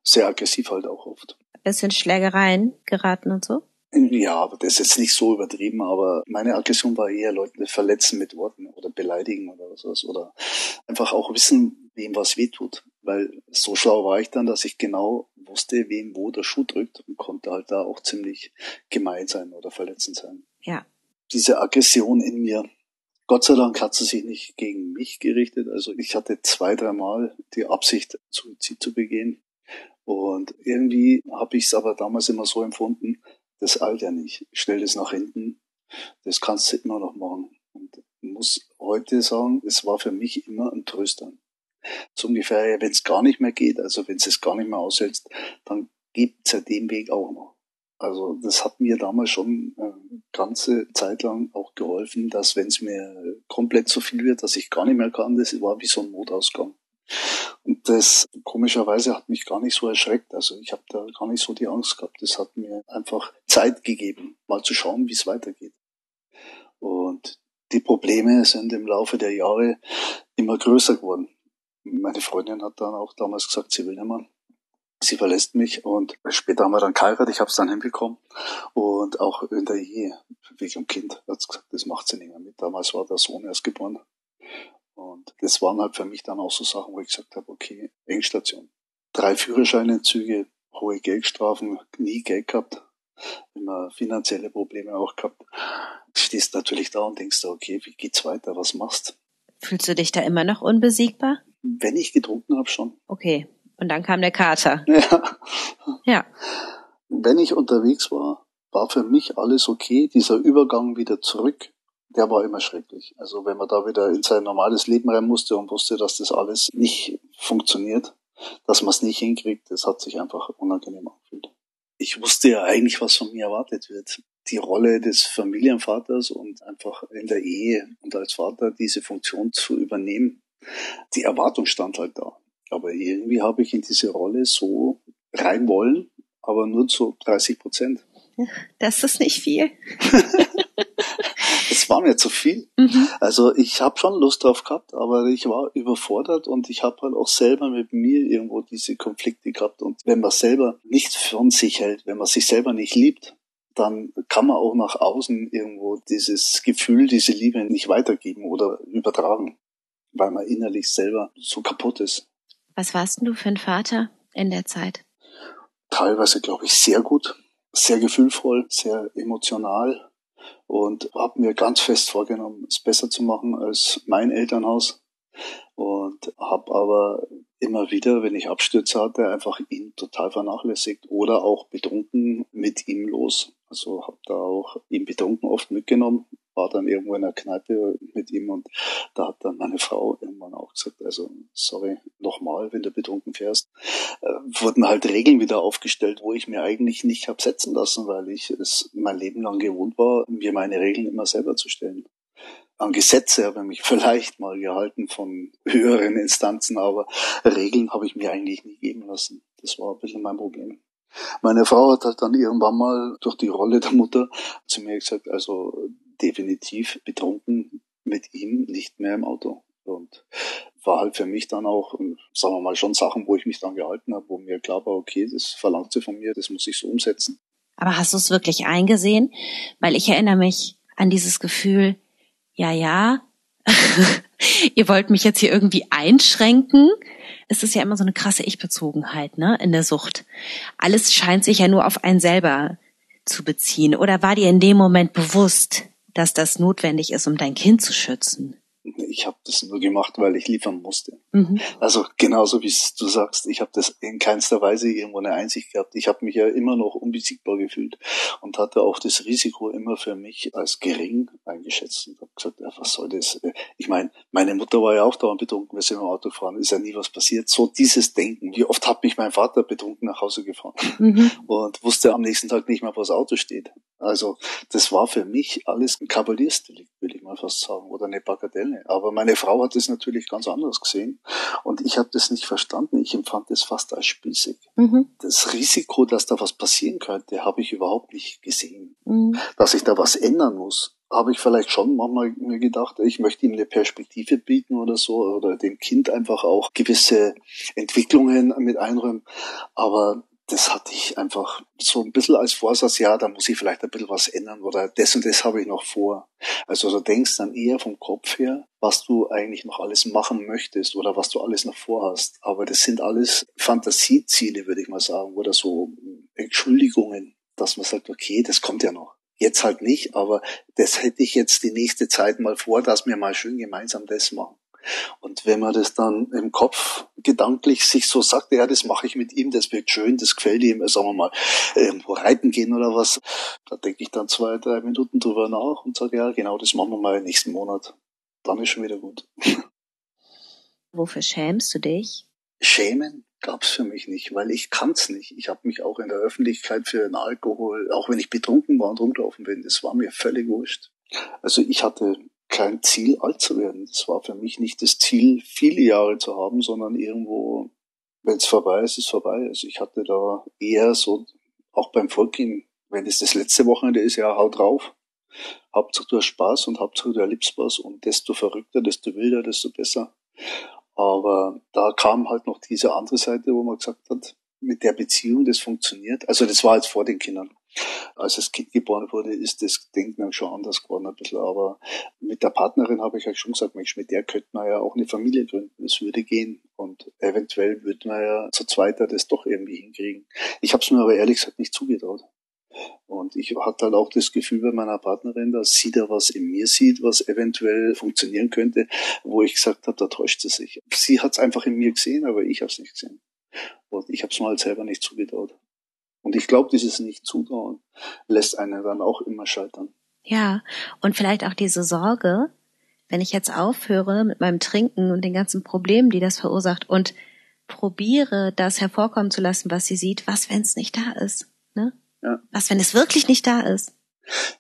A: Sehr aggressiv halt auch oft.
C: Bisschen Schlägereien geraten und so?
A: Ja, aber das ist jetzt nicht so übertrieben, aber meine Aggression war eher Leute verletzen mit Worten oder beleidigen oder sowas oder einfach auch wissen, wem was wehtut. Weil so schlau war ich dann, dass ich genau wusste, wem wo der Schuh drückt und konnte halt da auch ziemlich gemein sein oder verletzend sein.
C: Ja.
A: Diese Aggression in mir, Gott sei Dank hat sie sich nicht gegen mich gerichtet. Also ich hatte zwei, dreimal die Absicht, Suizid zu begehen. Und irgendwie habe ich es aber damals immer so empfunden, das ja nicht. Stell das nach hinten, das kannst du immer noch machen. Und muss heute sagen, es war für mich immer ein Tröster. So ungefähr, wenn es gar nicht mehr geht, also wenn es gar nicht mehr aushältst, dann gibt es ja den Weg auch noch. Also das hat mir damals schon eine äh, ganze Zeit lang auch geholfen, dass wenn es mir komplett zu viel wird, dass ich gar nicht mehr kann, das war wie so ein Notausgang. Und das komischerweise hat mich gar nicht so erschreckt. Also ich habe da gar nicht so die Angst gehabt. Das hat mir einfach Zeit gegeben, mal zu schauen, wie es weitergeht. Und die Probleme sind im Laufe der Jahre immer größer geworden. Meine Freundin hat dann auch damals gesagt, sie will nicht mehr. Sie verlässt mich und später haben wir dann geheiratet, ich habe es dann hinbekommen. Und auch in der Ehe, wegen dem Kind, hat sie gesagt, das macht sie nicht mehr mit. Damals war der Sohn erst geboren. Und das waren halt für mich dann auch so Sachen, wo ich gesagt habe, okay, Engstation. Drei Führerscheinentzüge, hohe Geldstrafen, nie Geld gehabt, immer finanzielle Probleme auch gehabt. Stehst natürlich da und denkst, okay, wie geht's weiter, was machst?
C: Fühlst du dich da immer noch unbesiegbar?
A: Wenn ich getrunken habe, schon.
C: Okay. Und dann kam der Kater. *laughs*
A: Ja.
C: Ja.
A: Wenn ich unterwegs war, war für mich alles okay. Dieser Übergang wieder zurück, der war immer schrecklich. Also wenn man da wieder in sein normales Leben rein musste und wusste, dass das alles nicht funktioniert, dass man es nicht hinkriegt, das hat sich einfach unangenehm angefühlt. Ich wusste ja eigentlich, was von mir erwartet wird. Die Rolle des Familienvaters und einfach in der Ehe und als Vater diese Funktion zu übernehmen. Die Erwartung stand halt da. Aber irgendwie habe ich in diese Rolle so rein wollen, aber nur zu 30 Prozent.
C: Das ist nicht viel. *laughs*
A: War mir zu viel.
C: Mhm.
A: Also ich habe schon Lust drauf gehabt, aber ich war überfordert und ich habe halt auch selber mit mir irgendwo diese Konflikte gehabt. Und wenn man selber nichts von sich hält, wenn man sich selber nicht liebt, dann kann man auch nach außen irgendwo dieses Gefühl, diese Liebe nicht weitergeben oder übertragen, weil man innerlich selber so kaputt ist.
C: Was warst denn du für ein Vater in der Zeit?
A: Teilweise, glaube ich, sehr gut, sehr gefühlvoll, sehr emotional und habe mir ganz fest vorgenommen, es besser zu machen als mein Elternhaus und habe aber immer wieder, wenn ich Abstürze hatte, einfach ihn total vernachlässigt oder auch betrunken mit ihm los. Also habe da auch ihn betrunken oft mitgenommen, war dann irgendwo in der Kneipe mit ihm und da hat dann meine Frau irgendwann auch gesagt, also sorry, nochmal, wenn du betrunken fährst, äh, wurden halt Regeln wieder aufgestellt, wo ich mir eigentlich nicht hab setzen lassen, weil ich es mein Leben lang gewohnt war, mir meine Regeln immer selber zu stellen. An Gesetze habe ich mich *laughs* vielleicht mal gehalten von höheren Instanzen, aber Regeln habe ich mir eigentlich nie geben lassen. Das war ein bisschen mein Problem. Meine Frau hat halt dann irgendwann mal durch die Rolle der Mutter zu mir gesagt, also definitiv betrunken mit ihm nicht mehr im Auto. Und war halt für mich dann auch, sagen wir mal, schon Sachen, wo ich mich dann gehalten habe, wo mir klar war, okay, das verlangt sie von mir, das muss ich so umsetzen.
C: Aber hast du es wirklich eingesehen? Weil ich erinnere mich an dieses Gefühl, ja, ja, *laughs* ihr wollt mich jetzt hier irgendwie einschränken. Es ist ja immer so eine krasse Ich-Bezogenheit, ne, in der Sucht. Alles scheint sich ja nur auf einen selber zu beziehen. Oder war dir in dem Moment bewusst, dass das notwendig ist, um dein Kind zu schützen?
A: Ich habe das nur gemacht, weil ich liefern musste.
C: Mhm.
A: Also genauso wie du sagst, ich habe das in keinster Weise irgendwo eine Einsicht gehabt. Ich habe mich ja immer noch unbesiegbar gefühlt und hatte auch das Risiko immer für mich als gering eingeschätzt und habe gesagt, ja, was soll das? Ich meine, meine Mutter war ja auch dauernd betrunken, wenn sie im Auto fahren, ist ja nie was passiert. So dieses Denken. Wie oft hat mich mein Vater betrunken nach Hause gefahren
C: Mhm.
A: und wusste am nächsten Tag nicht mehr, wo das Auto steht. Also das war für mich alles ein Kavaliersdelikt, will ich mal fast sagen, oder eine Bagatelle. Aber meine Frau hat es natürlich ganz anders gesehen und ich habe das nicht verstanden. Ich empfand es fast als spießig.
C: Mhm.
A: Das Risiko, dass da was passieren könnte, habe ich überhaupt nicht gesehen.
C: Mhm.
A: Dass ich da was ändern muss, habe ich vielleicht schon manchmal mir gedacht, ich möchte ihm eine Perspektive bieten oder so oder dem Kind einfach auch gewisse Entwicklungen mit einräumen. Aber das hatte ich einfach so ein bisschen als Vorsatz, ja, da muss ich vielleicht ein bisschen was ändern oder das und das habe ich noch vor. Also du denkst dann eher vom Kopf her, was du eigentlich noch alles machen möchtest oder was du alles noch vorhast. Aber das sind alles Fantasieziele, würde ich mal sagen, oder so Entschuldigungen, dass man sagt, okay, das kommt ja noch. Jetzt halt nicht, aber das hätte ich jetzt die nächste Zeit mal vor, dass wir mal schön gemeinsam das machen. Und wenn man das dann im Kopf gedanklich sich so sagt, ja, das mache ich mit ihm, das wird schön, das gefällt ihm, sagen wir mal, irgendwo reiten gehen oder was, da denke ich dann zwei, drei Minuten drüber nach und sage, ja, genau, das machen wir mal nächsten Monat. Dann ist schon wieder gut. *laughs*
C: Wofür schämst du dich?
A: Schämen gab's für mich nicht, weil ich kann's nicht. Ich habe mich auch in der Öffentlichkeit für den Alkohol, auch wenn ich betrunken war und rumgelaufen bin, das war mir völlig wurscht. Also ich hatte kein Ziel, alt zu werden. Das war für mich nicht das Ziel, viele Jahre zu haben, sondern irgendwo, wenn es vorbei ist, ist vorbei. Also ich hatte da eher so, auch beim Volking, wenn es das letzte Wochenende ist, ja, haut drauf. Hauptsache du hast Spaß und Hauptsache du erlebst was und desto verrückter, desto wilder, desto besser. Aber da kam halt noch diese andere Seite, wo man gesagt hat, mit der Beziehung das funktioniert. Also das war jetzt vor den Kindern. Als das Kind geboren wurde, ist das Denken schon anders geworden ein bisschen. Aber mit der Partnerin habe ich halt schon gesagt, Mensch, mit der könnte man ja auch eine Familie gründen. Das würde gehen. Und eventuell würde man ja zu zweiter das doch irgendwie hinkriegen. Ich habe es mir aber ehrlich gesagt nicht zugetraut. Und ich hatte halt auch das Gefühl bei meiner Partnerin, dass sie da was in mir sieht, was eventuell funktionieren könnte, wo ich gesagt habe, da täuscht sie sich. Sie hat es einfach in mir gesehen, aber ich habe es nicht gesehen. Und ich habe es mir halt selber nicht zugetraut. Und ich glaube, dieses Nicht-Zutrauen lässt einen dann auch immer scheitern.
C: Ja, und vielleicht auch diese Sorge, wenn ich jetzt aufhöre mit meinem Trinken und den ganzen Problemen, die das verursacht und probiere, das hervorkommen zu lassen, was sie sieht, was, wenn es nicht da ist? Ne? Ja. Was, wenn es wirklich nicht da ist?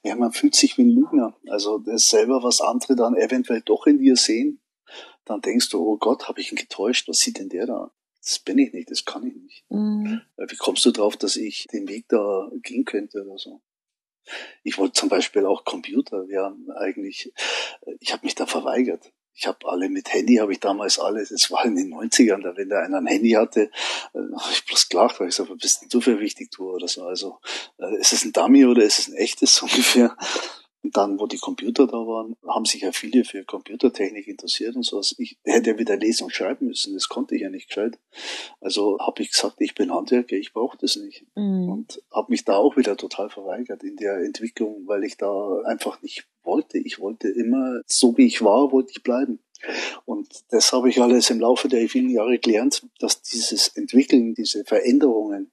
A: Ja, man fühlt sich wie ein Lügner. Also das selber, was andere dann eventuell doch in dir sehen, dann denkst du, oh Gott, habe ich ihn getäuscht, was sieht denn der da? Das bin ich nicht, das kann ich nicht. Mhm. Wie kommst du drauf, dass ich den Weg da gehen könnte oder so? Ich wollte zum Beispiel auch Computer. Wir haben eigentlich, ich habe mich da verweigert. Ich habe alle mit Handy, habe ich damals alle, das war in den 90ern, da wenn da einer ein Handy hatte, äh, habe ich bloß gelacht, weil ich gesagt, was bist denn du für wichtig, du oder so. Also äh, ist es ein Dummy oder ist es ein echtes *laughs* ungefähr? Und dann, wo die Computer da waren, haben sich ja viele für Computertechnik interessiert und sowas. Ich hätte ja wieder lesen und schreiben müssen, das konnte ich ja nicht gescheit. Also habe ich gesagt, ich bin Handwerker, ich brauche das nicht. Mhm. Und habe mich da auch wieder total verweigert in der Entwicklung, weil ich da einfach nicht wollte. Ich wollte immer, so wie ich war, wollte ich bleiben. Und das habe ich alles im Laufe der vielen Jahre gelernt, dass dieses Entwickeln, diese Veränderungen,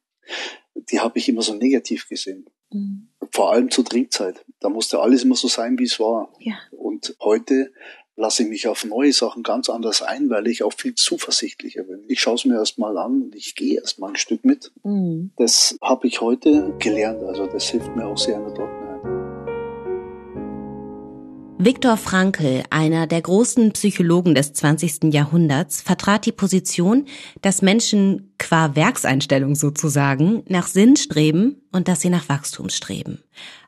A: die habe ich immer so negativ gesehen. Mhm. Vor allem zur Trinkzeit. Da musste alles immer so sein, wie es war. Ja. Und heute lasse ich mich auf neue Sachen ganz anders ein, weil ich auch viel zuversichtlicher bin. Ich schaue es mir erstmal an und ich gehe erstmal ein Stück mit. Mhm. Das habe ich heute gelernt. Also das hilft mir auch sehr in der Trockenheit.
B: Viktor Frankl, einer der großen Psychologen des 20. Jahrhunderts, vertrat die Position, dass Menschen qua Werkseinstellung sozusagen nach Sinn streben und dass sie nach Wachstum streben.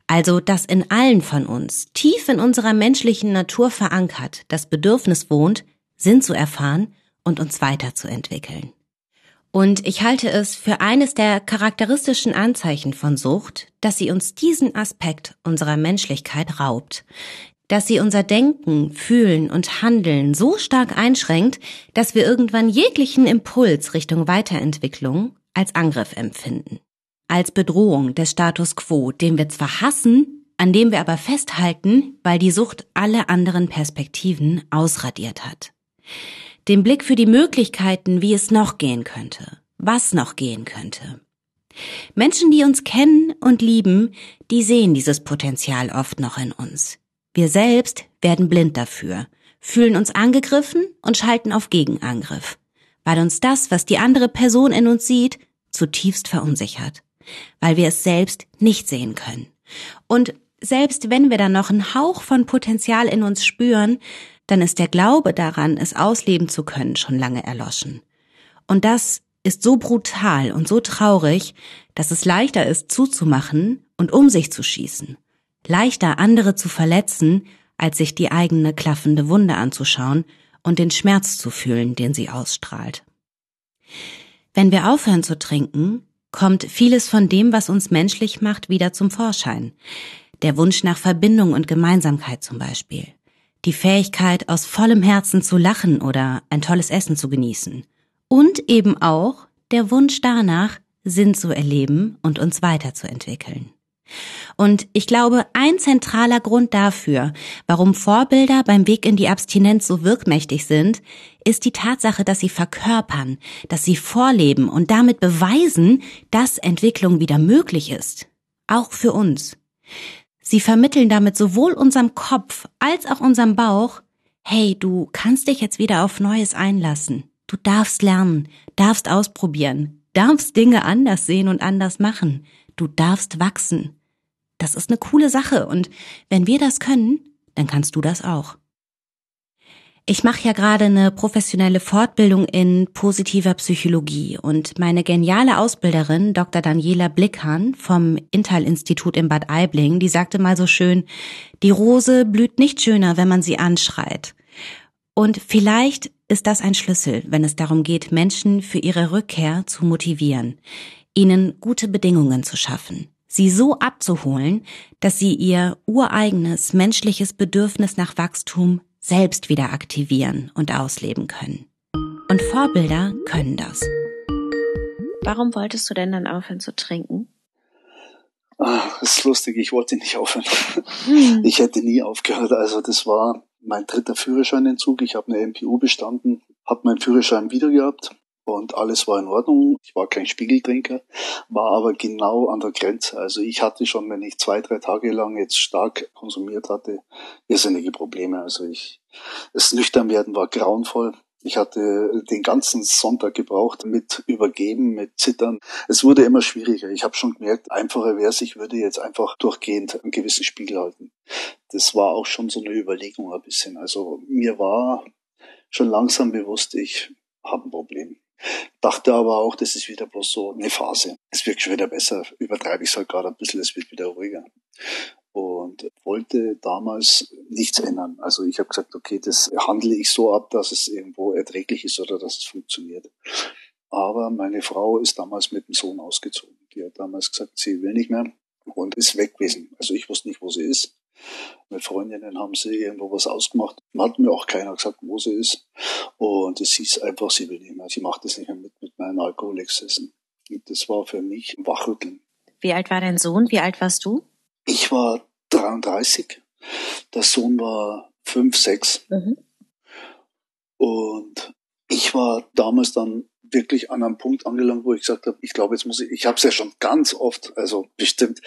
B: Also, dass in allen von uns, tief in unserer menschlichen Natur verankert, das Bedürfnis wohnt, Sinn zu erfahren und uns weiterzuentwickeln. Und ich halte es für eines der charakteristischen Anzeichen von Sucht, dass sie uns diesen Aspekt unserer Menschlichkeit raubt, dass sie unser Denken, Fühlen und Handeln so stark einschränkt, dass wir irgendwann jeglichen Impuls Richtung Weiterentwicklung als Angriff empfinden. Als Bedrohung des Status quo, den wir zwar hassen, an dem wir aber festhalten, weil die Sucht alle anderen Perspektiven ausradiert hat. Den Blick für die Möglichkeiten, wie es noch gehen könnte, was noch gehen könnte. Menschen, die uns kennen und lieben, die sehen dieses Potenzial oft noch in uns. Wir selbst werden blind dafür, fühlen uns angegriffen und schalten auf Gegenangriff, weil uns das, was die andere Person in uns sieht, zutiefst verunsichert, weil wir es selbst nicht sehen können. Und selbst wenn wir dann noch einen Hauch von Potenzial in uns spüren, dann ist der Glaube daran, es ausleben zu können, schon lange erloschen. Und das ist so brutal und so traurig, dass es leichter ist zuzumachen und um sich zu schießen leichter andere zu verletzen, als sich die eigene klaffende Wunde anzuschauen und den Schmerz zu fühlen, den sie ausstrahlt. Wenn wir aufhören zu trinken, kommt vieles von dem, was uns menschlich macht, wieder zum Vorschein. Der Wunsch nach Verbindung und Gemeinsamkeit zum Beispiel. Die Fähigkeit, aus vollem Herzen zu lachen oder ein tolles Essen zu genießen. Und eben auch der Wunsch danach, Sinn zu erleben und uns weiterzuentwickeln. Und ich glaube, ein zentraler Grund dafür, warum Vorbilder beim Weg in die Abstinenz so wirkmächtig sind, ist die Tatsache, dass sie verkörpern, dass sie vorleben und damit beweisen, dass Entwicklung wieder möglich ist. Auch für uns. Sie vermitteln damit sowohl unserem Kopf als auch unserem Bauch, hey, du kannst dich jetzt wieder auf Neues einlassen. Du darfst lernen, darfst ausprobieren, darfst Dinge anders sehen und anders machen. Du darfst wachsen. Das ist eine coole Sache und wenn wir das können, dann kannst du das auch. Ich mache ja gerade eine professionelle Fortbildung in positiver Psychologie und meine geniale Ausbilderin Dr. Daniela Blickhahn vom Intal-Institut in Bad Aibling, die sagte mal so schön, die Rose blüht nicht schöner, wenn man sie anschreit. Und vielleicht ist das ein Schlüssel, wenn es darum geht, Menschen für ihre Rückkehr zu motivieren, ihnen gute Bedingungen zu schaffen, sie so abzuholen, dass sie ihr ureigenes menschliches Bedürfnis nach Wachstum selbst wieder aktivieren und ausleben können. Und Vorbilder können das.
C: Warum wolltest du denn dann aufhören zu trinken?
A: Ach, das ist lustig, ich wollte nicht aufhören. Hm. Ich hätte nie aufgehört. Also das war mein dritter Führerscheinentzug. Ich habe eine MPU bestanden, habe meinen Führerschein wieder gehabt und alles war in Ordnung. Ich war kein Spiegeltrinker, war aber genau an der Grenze. Also ich hatte schon, wenn ich zwei, drei Tage lang jetzt stark konsumiert hatte, irrsinnige Probleme. Also ich, das Nüchternwerden war grauenvoll. Ich hatte den ganzen Sonntag gebraucht mit Übergeben, mit Zittern. Es wurde immer schwieriger. Ich habe schon gemerkt, einfacher wäre es, ich würde jetzt einfach durchgehend einen gewissen Spiegel halten. Das war auch schon so eine Überlegung ein bisschen. Also mir war schon langsam bewusst, ich habe ein Problem. Dachte aber auch, das ist wieder bloß so eine Phase. Es wird schon wieder besser. Übertreibe ich es halt gerade ein bisschen, es wird wieder ruhiger und wollte damals nichts ändern. Also ich habe gesagt, okay, das handle ich so ab, dass es irgendwo erträglich ist oder dass es funktioniert. Aber meine Frau ist damals mit dem Sohn ausgezogen. Die hat damals gesagt, sie will nicht mehr und ist weg gewesen. Also ich wusste nicht, wo sie ist. Mit Freundinnen haben sie irgendwo was ausgemacht. Hat mir auch keiner gesagt, wo sie ist. Und es hieß einfach, sie will nicht mehr. Sie macht es nicht mehr mit, mit meinen Alkoholexzessen. Und das war für mich ein Wachrütteln.
C: Wie alt war dein Sohn? Wie alt warst du?
A: Ich war 33, der Sohn war 5, 6. Mhm. Und ich war damals dann wirklich an einem Punkt angelangt, wo ich gesagt habe, ich glaube, jetzt muss ich, ich habe es ja schon ganz oft, also bestimmt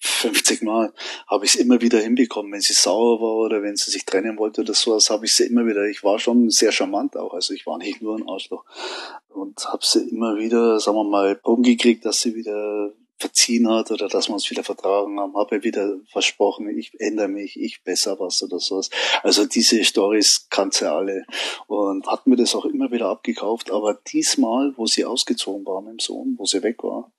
A: 50 Mal, habe ich es immer wieder hinbekommen, wenn sie sauer war oder wenn sie sich trennen wollte oder sowas, habe ich sie immer wieder, ich war schon sehr charmant auch, also ich war nicht nur ein Arschloch. Und habe sie immer wieder, sagen wir mal, umgekriegt, dass sie wieder verziehen hat oder dass wir uns wieder vertragen haben, habe wieder versprochen, ich ändere mich, ich besser was oder sowas. Also diese Stories kannte sie alle und hat mir das auch immer wieder abgekauft. Aber diesmal, wo sie ausgezogen war mit dem Sohn, wo sie weg war,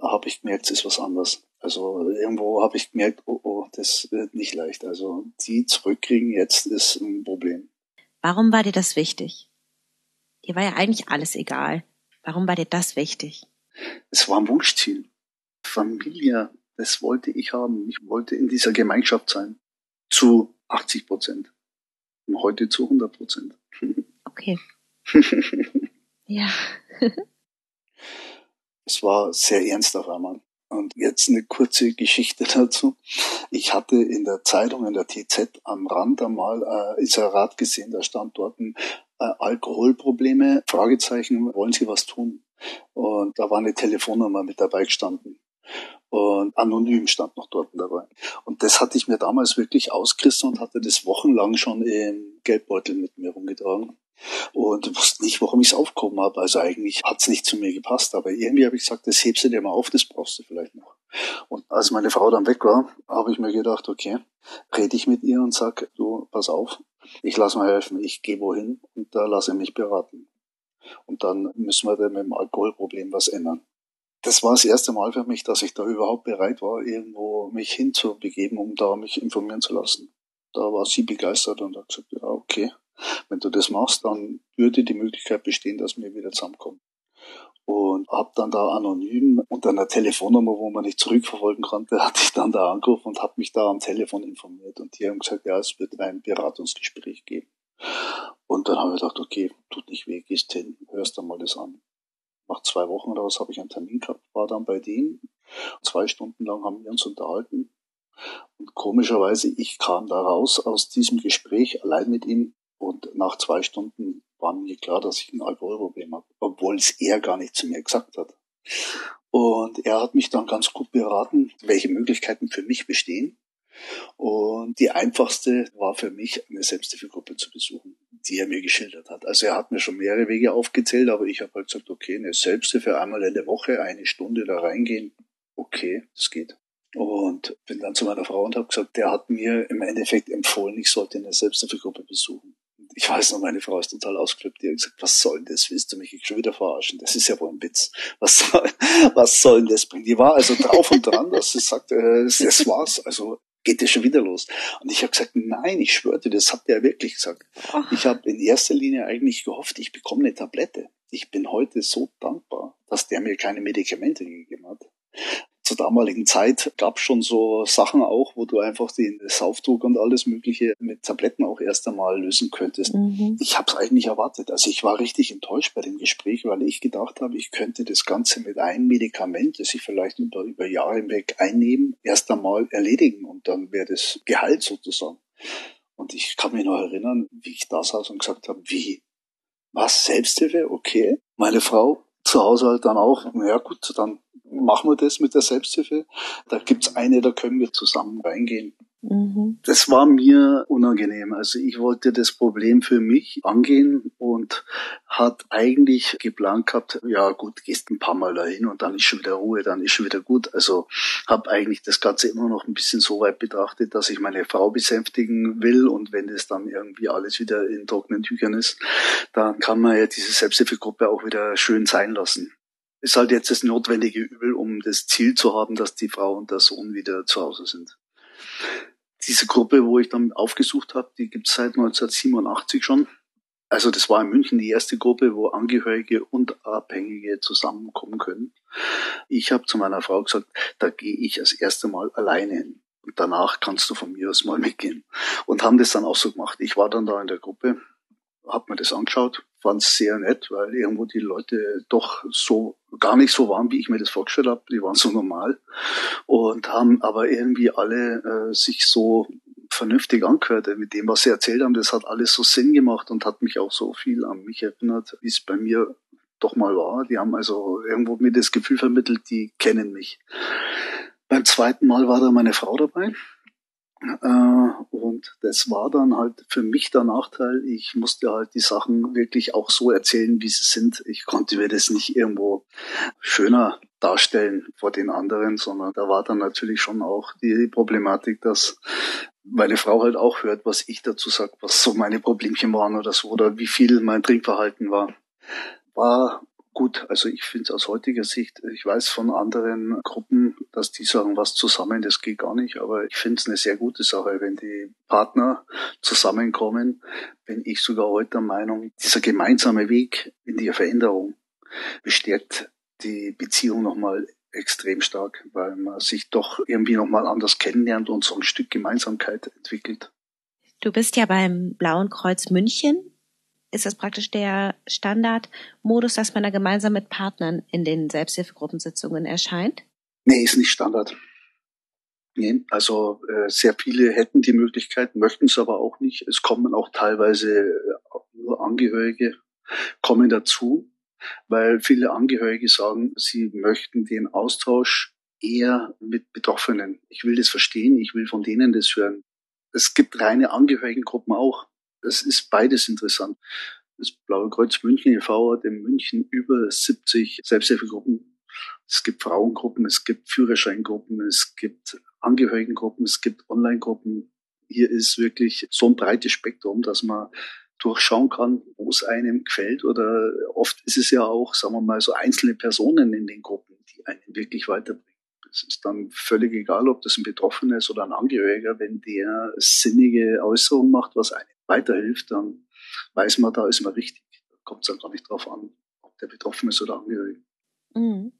A: habe ich gemerkt, es ist was anderes. Also irgendwo habe ich gemerkt, oh, oh, das wird nicht leicht. Also die zurückkriegen jetzt ist ein Problem.
C: Warum war dir das wichtig? Dir war ja eigentlich alles egal. Warum war dir das wichtig?
A: Es war ein Wunschziel. Familie, das wollte ich haben. Ich wollte in dieser Gemeinschaft sein. Zu 80 Prozent. Und heute zu 100 Prozent. *laughs*
C: Okay. *laughs* ja. *laughs*
A: es war sehr ernst auf einmal. Und jetzt eine kurze Geschichte dazu. Ich hatte in der Zeitung, in der TZ am Rand einmal äh, Inserat gesehen, da stand dort ein, äh, Alkoholprobleme, Fragezeichen, wollen Sie was tun? Und da war eine Telefonnummer mit dabei gestanden und anonym stand noch dort dabei. Und das hatte ich mir damals wirklich ausgerissen und hatte das wochenlang schon im Geldbeutel mit mir rumgetragen. Und wusste nicht, warum ich es aufgehoben habe. Also eigentlich hat es nicht zu mir gepasst, aber irgendwie habe ich gesagt, das hebst du dir mal auf, das brauchst du vielleicht noch. Und als meine Frau dann weg war, habe ich mir gedacht, okay, rede ich mit ihr und sag, du, pass auf, ich lasse mir helfen, ich gehe wohin und da lasse ich mich beraten. Und dann müssen wir dann mit dem Alkoholproblem was ändern das war das erste Mal für mich, dass ich da überhaupt bereit war, irgendwo mich hinzubegeben, um da mich informieren zu lassen. Da war sie begeistert und hat gesagt, ja, okay, wenn du das machst, dann würde die Möglichkeit bestehen, dass wir wieder zusammenkommen. Und hab dann da anonym unter einer Telefonnummer, wo man nicht zurückverfolgen konnte, *laughs* hatte ich dann da angerufen und habe mich da am Telefon informiert. Und die haben gesagt, ja, es wird ein Beratungsgespräch geben. Und dann habe ich gedacht, okay, tut nicht weh, gehst hin, hörst dann mal das an nach zwei Wochen oder was habe ich einen Termin gehabt, war dann bei denen. Zwei Stunden lang haben wir uns unterhalten. Und komischerweise, ich kam da raus aus diesem Gespräch allein mit ihm und nach zwei Stunden war mir klar, dass ich ein Alkoholproblem habe, obwohl es er gar nicht zu mir gesagt hat. Und er hat mich dann ganz gut beraten, welche Möglichkeiten für mich bestehen. Und die einfachste war für mich, eine Selbsthilfegruppe zu besuchen die er mir geschildert hat. Also er hat mir schon mehrere Wege aufgezählt, aber ich habe halt gesagt, okay, eine Selbsthilfe einmal in der Woche, eine Stunde da reingehen, okay, das geht. Und bin dann zu meiner Frau und habe gesagt, der hat mir im Endeffekt empfohlen, ich sollte eine Selbsthilfegruppe besuchen. Ich weiß noch, meine Frau ist total ausgeflippt. Die hat gesagt, was soll denn das? Willst du mich schon wieder verarschen? Das ist ja wohl ein Witz. Was soll, *laughs* was soll denn das bringen? Die war also drauf und dran, dass sie sagte, äh, das war's. Also geht das schon wieder los? Und ich habe gesagt, nein, ich schwöre dir, das hat der wirklich gesagt. Oh. Ich habe in erster Linie eigentlich gehofft, ich bekomme eine Tablette. Ich bin heute so dankbar, dass der mir keine Medikamente gegeben hat zur damaligen Zeit gab schon so Sachen auch, wo du einfach den Saufdruck und alles Mögliche mit Tabletten auch erst einmal lösen könntest. Mhm. Ich habe es eigentlich erwartet. Also ich war richtig enttäuscht bei dem Gespräch, weil ich gedacht habe, ich könnte das Ganze mit einem Medikament, das ich vielleicht über, über Jahre hinweg einnehme, erst einmal erledigen und dann wäre das Gehalt sozusagen. Und ich kann mich noch erinnern, wie ich da saß und gesagt habe, wie? Was? Selbsthilfe? Okay. Meine Frau zu Hause halt dann auch, ja gut, dann machen wir das mit der Selbsthilfe. Da gibt's eine, da können wir zusammen reingehen. Mhm. Das war mir unangenehm. Also ich wollte das Problem für mich angehen und hat eigentlich geplant gehabt, ja gut, gehst ein paar Mal dahin und dann ist schon wieder Ruhe, dann ist schon wieder gut. Also habe eigentlich das Ganze immer noch ein bisschen so weit betrachtet, dass ich meine Frau besänftigen will und wenn das dann irgendwie alles wieder in trockenen Tüchern ist, dann kann man ja diese Selbsthilfegruppe auch wieder schön sein lassen ist halt jetzt das notwendige Übel, um das Ziel zu haben, dass die Frau und der Sohn wieder zu Hause sind. Diese Gruppe, wo ich dann aufgesucht habe, die gibt es seit 1987 schon. Also das war in München die erste Gruppe, wo Angehörige und Abhängige zusammenkommen können. Ich habe zu meiner Frau gesagt, da gehe ich das erste Mal alleine hin. Und danach kannst du von mir aus mal mitgehen. Und haben das dann auch so gemacht. Ich war dann da in der Gruppe, habe mir das angeschaut, fand es sehr nett, weil irgendwo die Leute doch so gar nicht so waren, wie ich mir das vorgestellt habe. Die waren so normal und haben aber irgendwie alle äh, sich so vernünftig angehört mit dem, was sie erzählt haben. Das hat alles so Sinn gemacht und hat mich auch so viel an mich erinnert, wie es bei mir doch mal war. Die haben also irgendwo mir das Gefühl vermittelt, die kennen mich. Beim zweiten Mal war da meine Frau dabei und das war dann halt für mich der Nachteil. Ich musste halt die Sachen wirklich auch so erzählen, wie sie sind. Ich konnte mir das nicht irgendwo schöner darstellen vor den anderen, sondern da war dann natürlich schon auch die Problematik, dass meine Frau halt auch hört, was ich dazu sage, was so meine Problemchen waren oder so, oder wie viel mein Trinkverhalten war. War gut. Also ich finde es aus heutiger Sicht, ich weiß von anderen Gruppen, dass die sagen, was zusammen, das geht gar nicht. Aber ich finde es eine sehr gute Sache, wenn die Partner zusammenkommen. Bin ich sogar heute der Meinung, dieser gemeinsame Weg in die Veränderung bestärkt die Beziehung nochmal extrem stark, weil man sich doch irgendwie nochmal anders kennenlernt und so ein Stück Gemeinsamkeit entwickelt.
C: Du bist ja beim Blauen Kreuz München ist das praktisch der Standardmodus, dass man da gemeinsam mit Partnern in den Selbsthilfegruppensitzungen erscheint?
A: Nee, ist nicht Standard. Nee, also äh, sehr viele hätten die Möglichkeit, möchten es aber auch nicht. Es kommen auch teilweise äh, nur Angehörige, kommen dazu, weil viele Angehörige sagen, sie möchten den Austausch eher mit Betroffenen. Ich will das verstehen, ich will von denen das hören. Es gibt reine Angehörigengruppen auch das ist beides interessant. Das Blaue Kreuz München e.V. hat in München über 70 Selbsthilfegruppen. Es gibt Frauengruppen, es gibt Führerscheingruppen, es gibt Angehörigengruppen, es gibt Online-Gruppen. Hier ist wirklich so ein breites Spektrum, dass man durchschauen kann, wo es einem gefällt. Oder oft ist es ja auch, sagen wir mal, so einzelne Personen in den Gruppen, die einen wirklich weiterbringen. Es ist dann völlig egal, ob das ein Betroffener ist oder ein Angehöriger, wenn der sinnige Äußerungen macht, was einem weiterhilft, dann weiß man, da ist man richtig. Da kommt es dann gar nicht drauf an, ob der betroffen ist oder angehörig.
C: Mhm.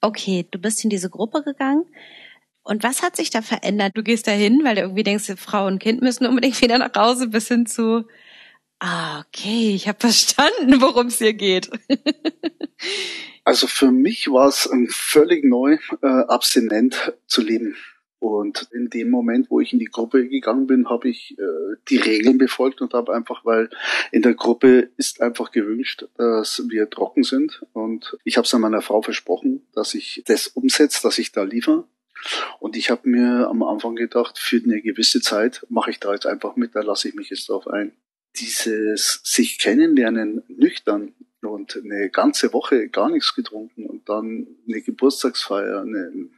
C: Okay, du bist in diese Gruppe gegangen. Und was hat sich da verändert? Du gehst da hin, weil du irgendwie denkst, Frau und Kind müssen unbedingt *laughs* wieder nach Hause, bis hin zu, ah, okay, ich habe verstanden, *laughs* worum es hier geht.
A: also für mich war es völlig neu, äh, abstinent zu leben. Und in dem Moment, wo ich in die Gruppe gegangen bin, habe ich äh, die Regeln befolgt und habe einfach, weil in der Gruppe ist einfach gewünscht, dass wir trocken sind. Und ich habe es an meiner Frau versprochen, dass ich das umsetze, dass ich da liefere. Und ich habe mir am Anfang gedacht, für eine gewisse Zeit mache ich da jetzt einfach mit, da lasse ich mich jetzt drauf ein. Dieses sich kennenlernen nüchtern und eine ganze Woche gar nichts getrunken und dann eine Geburtstagsfeier, eine,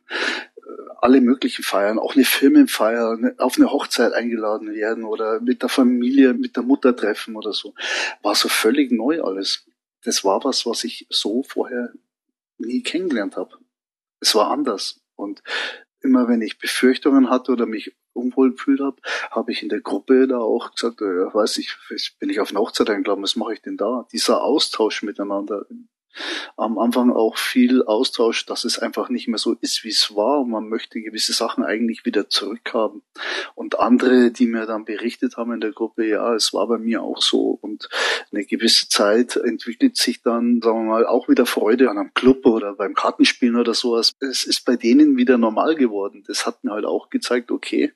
A: alle möglichen Feiern, auch eine Firmenfeier, ne, auf eine Hochzeit eingeladen werden oder mit der Familie, mit der Mutter treffen oder so. War so völlig neu alles. Das war was, was ich so vorher nie kennengelernt habe. Es war anders. Und immer wenn ich Befürchtungen hatte oder mich unwohl gefühlt habe, habe ich in der Gruppe da auch gesagt, ja, weiß ich, bin ich auf eine Hochzeit eingeladen, was mache ich denn da? Dieser Austausch miteinander am Anfang auch viel Austausch, dass es einfach nicht mehr so ist, wie es war. Man möchte gewisse Sachen eigentlich wieder zurückhaben. Und andere, die mir dann berichtet haben in der Gruppe, ja, es war bei mir auch so. Und eine gewisse Zeit entwickelt sich dann, sagen wir mal, auch wieder Freude an einem Club oder beim Kartenspielen oder sowas. Es ist bei denen wieder normal geworden. Das hat mir halt auch gezeigt, okay,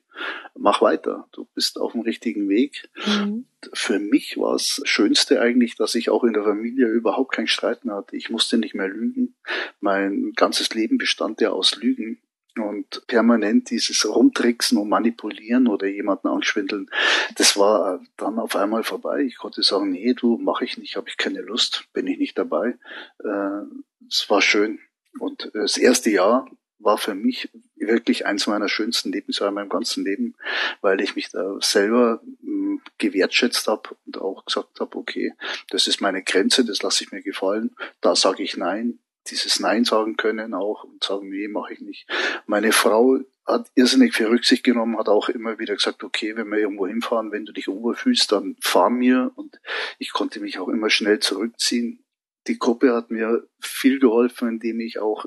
A: mach weiter. Du bist auf dem richtigen Weg. Mhm. Für mich war es Schönste eigentlich, dass ich auch in der Familie überhaupt keinen Streit mehr hatte. Ich musste nicht mehr lügen. Mein ganzes Leben bestand ja aus Lügen. Und permanent dieses Rumtricksen und Manipulieren oder jemanden anschwindeln, das war dann auf einmal vorbei. Ich konnte sagen, nee, du, mache ich nicht, habe ich keine Lust, bin ich nicht dabei. Äh, es war schön. Und das erste Jahr war für mich wirklich eins meiner schönsten Lebensjahre in meinem ganzen Leben, weil ich mich da selber hm, gewertschätzt habe und auch gesagt habe, okay, das ist meine Grenze, das lasse ich mir gefallen, da sage ich nein, dieses Nein sagen können auch und sagen, nee, mache ich nicht. Meine Frau hat irrsinnig viel Rücksicht genommen, hat auch immer wieder gesagt, okay, wenn wir irgendwo hinfahren, wenn du dich unwohl fühlst, dann fahr mir und ich konnte mich auch immer schnell zurückziehen die Gruppe hat mir viel geholfen, indem ich auch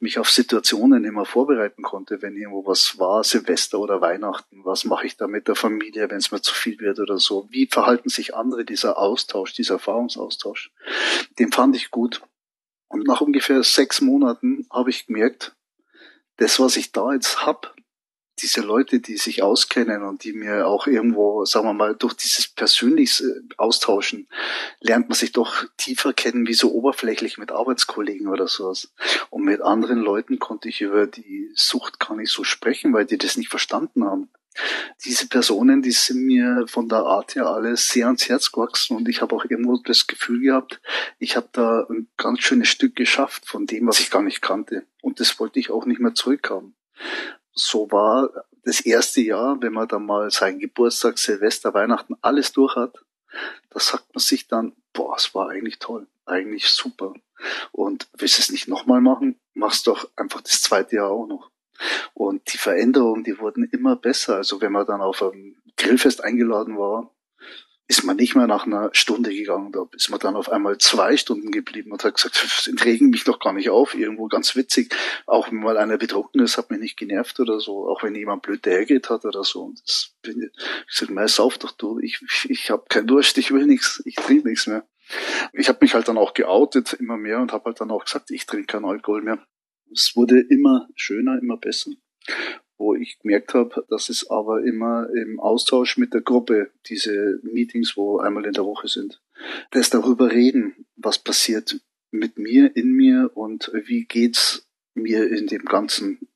A: mich auf Situationen immer vorbereiten konnte, wenn irgendwo was war, Silvester oder Weihnachten, was mache ich da mit der Familie, wenn es mir zu viel wird oder so. Wie verhalten sich andere, dieser Austausch, dieser Erfahrungsaustausch, den fand ich gut. Und nach ungefähr sechs Monaten habe ich gemerkt, das, was ich da jetzt hab, diese Leute, die sich auskennen und die mir auch irgendwo, sagen wir mal, durch dieses persönliches äh, Austauschen lernt man sich doch tiefer kennen, wie so oberflächlich mit Arbeitskollegen oder sowas. Und mit anderen Leuten konnte ich über die Sucht gar nicht so sprechen, weil die das nicht verstanden haben. Diese Personen, die sind mir von der Art her alle sehr ans Herz gewachsen und ich habe auch irgendwo das Gefühl gehabt, ich habe da ein ganz schönes Stück geschafft von dem, was ich gar nicht kannte. Und das wollte ich auch nicht mehr zurückhaben so war das erste Jahr, wenn man dann mal seinen Geburtstag, Silvester, Weihnachten alles durch hat, da sagt man sich dann, boah, es war eigentlich toll, eigentlich super. Und willst du es nicht nochmal machen, machst doch einfach das zweite Jahr auch noch. Und die Veränderungen, die wurden immer besser. Also wenn man dann auf ein Grillfest eingeladen war, ist man nicht mehr nach einer Stunde gegangen, da ist man dann auf einmal zwei Stunden geblieben und hat gesagt, das regen mich doch gar nicht auf, irgendwo ganz witzig. Auch wenn mal einer betrunken ist, hat mich nicht genervt oder so, auch wenn jemand blöd dahergeht hat oder so. Und das bin, ich sag, mei, sauf doch du, ich, ich habe keinen Durst, ich will nichts, ich trinke nichts mehr. Ich habe mich halt dann auch geoutet immer mehr und habe halt dann auch gesagt, ich trinke keinen Alkohol mehr. Es wurde immer schöner, immer besser wo ich gemerkt habe, dass es aber immer im Austausch mit der Gruppe, diese Meetings, wo einmal in der Woche sind, das darüber reden, was passiert mit mir, in mir und wie geht's mir in dem Ganzen.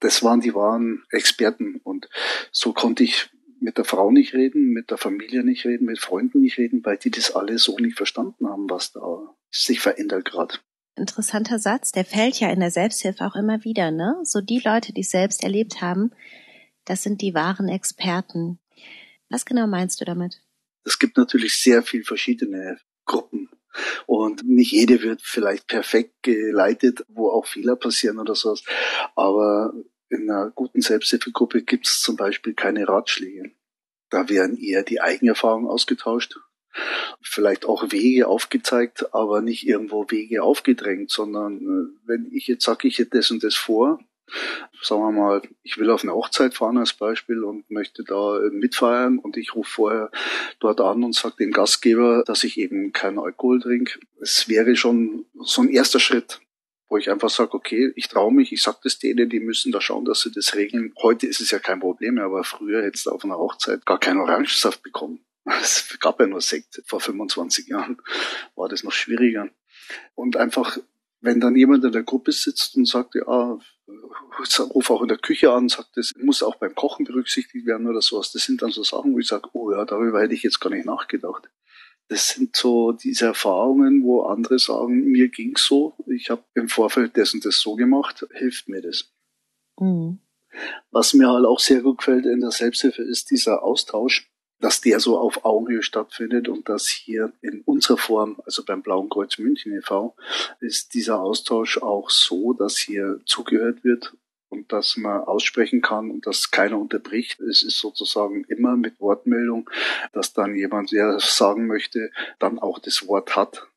A: Das waren die wahren Experten und so konnte ich mit der Frau nicht reden, mit der Familie nicht reden, mit Freunden nicht reden, weil die das alle so nicht verstanden haben, was da sich verändert gerade
C: interessanter Satz, der fällt ja in der Selbsthilfe auch immer wieder, ne? So die Leute, die es selbst erlebt haben, das sind die wahren Experten. Was genau meinst du damit?
A: Es gibt natürlich sehr viel verschiedene Gruppen. Und nicht jede wird vielleicht perfekt geleitet, wo auch Fehler passieren oder sowas. Aber in einer guten Selbsthilfegruppe gibt es zum Beispiel keine Ratschläge. Da werden eher die Eigenerfahrungen ausgetauscht vielleicht auch Wege aufgezeigt, aber nicht irgendwo Wege aufgedrängt, sondern äh, wenn ich jetzt sage, ich hätte das und das vor, sagen wir mal, ich will auf eine Hochzeit fahren als Beispiel und möchte da äh, mitfeiern und ich rufe vorher dort an und sage dem Gastgeber, dass ich eben keinen Alkohol trinke. Es wäre schon so ein erster Schritt, wo ich einfach sage, okay, ich traue mich, ich sage das denen, die müssen da schauen, dass sie das regeln. Heute ist es ja kein Problem mehr, aber früher hättest du auf einer Hochzeit gar keinen Orangensaft bekommen. Es gab ja nur Sekt. Vor 25 Jahren war das noch schwieriger. Und einfach, wenn dann jemand in der Gruppe sitzt und sagt, ja, ruf auch in der Küche an, sagt, das muss auch beim Kochen berücksichtigt werden oder sowas. Das sind dann so Sachen, wo ich sage, oh ja, darüber hätte ich jetzt gar nicht nachgedacht. Das sind so diese Erfahrungen, wo andere sagen, mir ging's so, ich habe im Vorfeld das und das so gemacht, hilft mir das. Mhm. Was mir halt auch sehr gut gefällt in der Selbsthilfe ist dieser Austausch dass der so auf Augenhöhe stattfindet und dass hier in unserer Form, also beim Blauen Kreuz München e.V., ist dieser Austausch auch so, dass hier zugehört wird und dass man aussprechen kann und dass keiner unterbricht. Es ist sozusagen immer mit Wortmeldung, dass dann jemand, der sagen möchte, dann auch das Wort hat.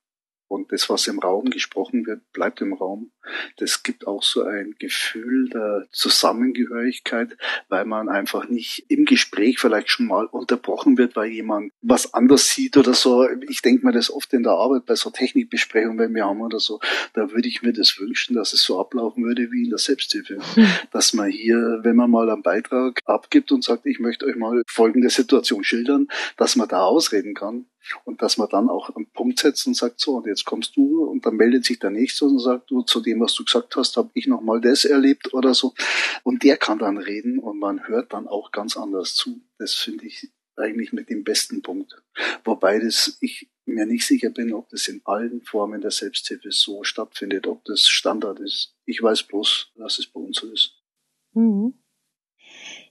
A: Und das, was im Raum gesprochen wird, bleibt im Raum. Das gibt auch so ein Gefühl der Zusammengehörigkeit, weil man einfach nicht im Gespräch vielleicht schon mal unterbrochen wird, weil jemand was anders sieht oder so. Ich denke mir das oft in der Arbeit bei so Technikbesprechungen, wenn wir haben oder so, da würde ich mir das wünschen, dass es so ablaufen würde wie in der Selbsthilfe. Hm. Dass man hier, wenn man mal einen Beitrag abgibt und sagt, ich möchte euch mal folgende Situation schildern, dass man da ausreden kann und dass man dann auch einen Punkt setzt und sagt, so, und jetzt kommst du und dann meldet sich der Nächste und sagt, du, zu dem, was du gesagt hast, habe ich noch mal das erlebt oder so. Und der kann dann reden und man hört dann auch ganz anders zu. Das finde ich eigentlich mit dem besten Punkt. Wobei das ich mir nicht sicher bin, ob das in allen Formen der Selbsthilfe so stattfindet, ob das Standard ist. Ich weiß bloß, dass es bei uns so ist. Mhm.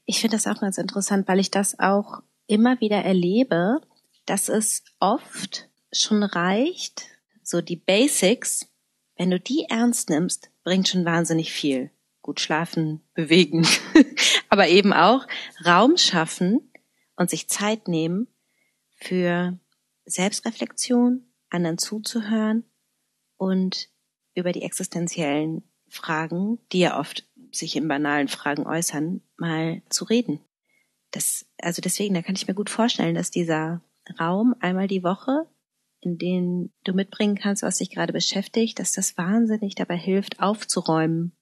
C: Ich finde das auch ganz interessant, weil ich das auch immer wieder erlebe, dass es oft schon reicht, so die Basics, wenn du die ernst nimmst, bringt schon wahnsinnig viel. Gut schlafen, bewegen, *laughs* aber eben auch Raum schaffen und sich Zeit nehmen für Selbstreflexion, anderen zuzuhören und über die existenziellen Fragen, die ja oft sich in banalen Fragen äußern, mal zu reden. Das, also deswegen, da kann ich mir gut vorstellen, dass dieser Raum einmal die Woche, in den du mitbringen kannst, was dich gerade beschäftigt, dass das wahnsinnig dabei hilft, aufzuräumen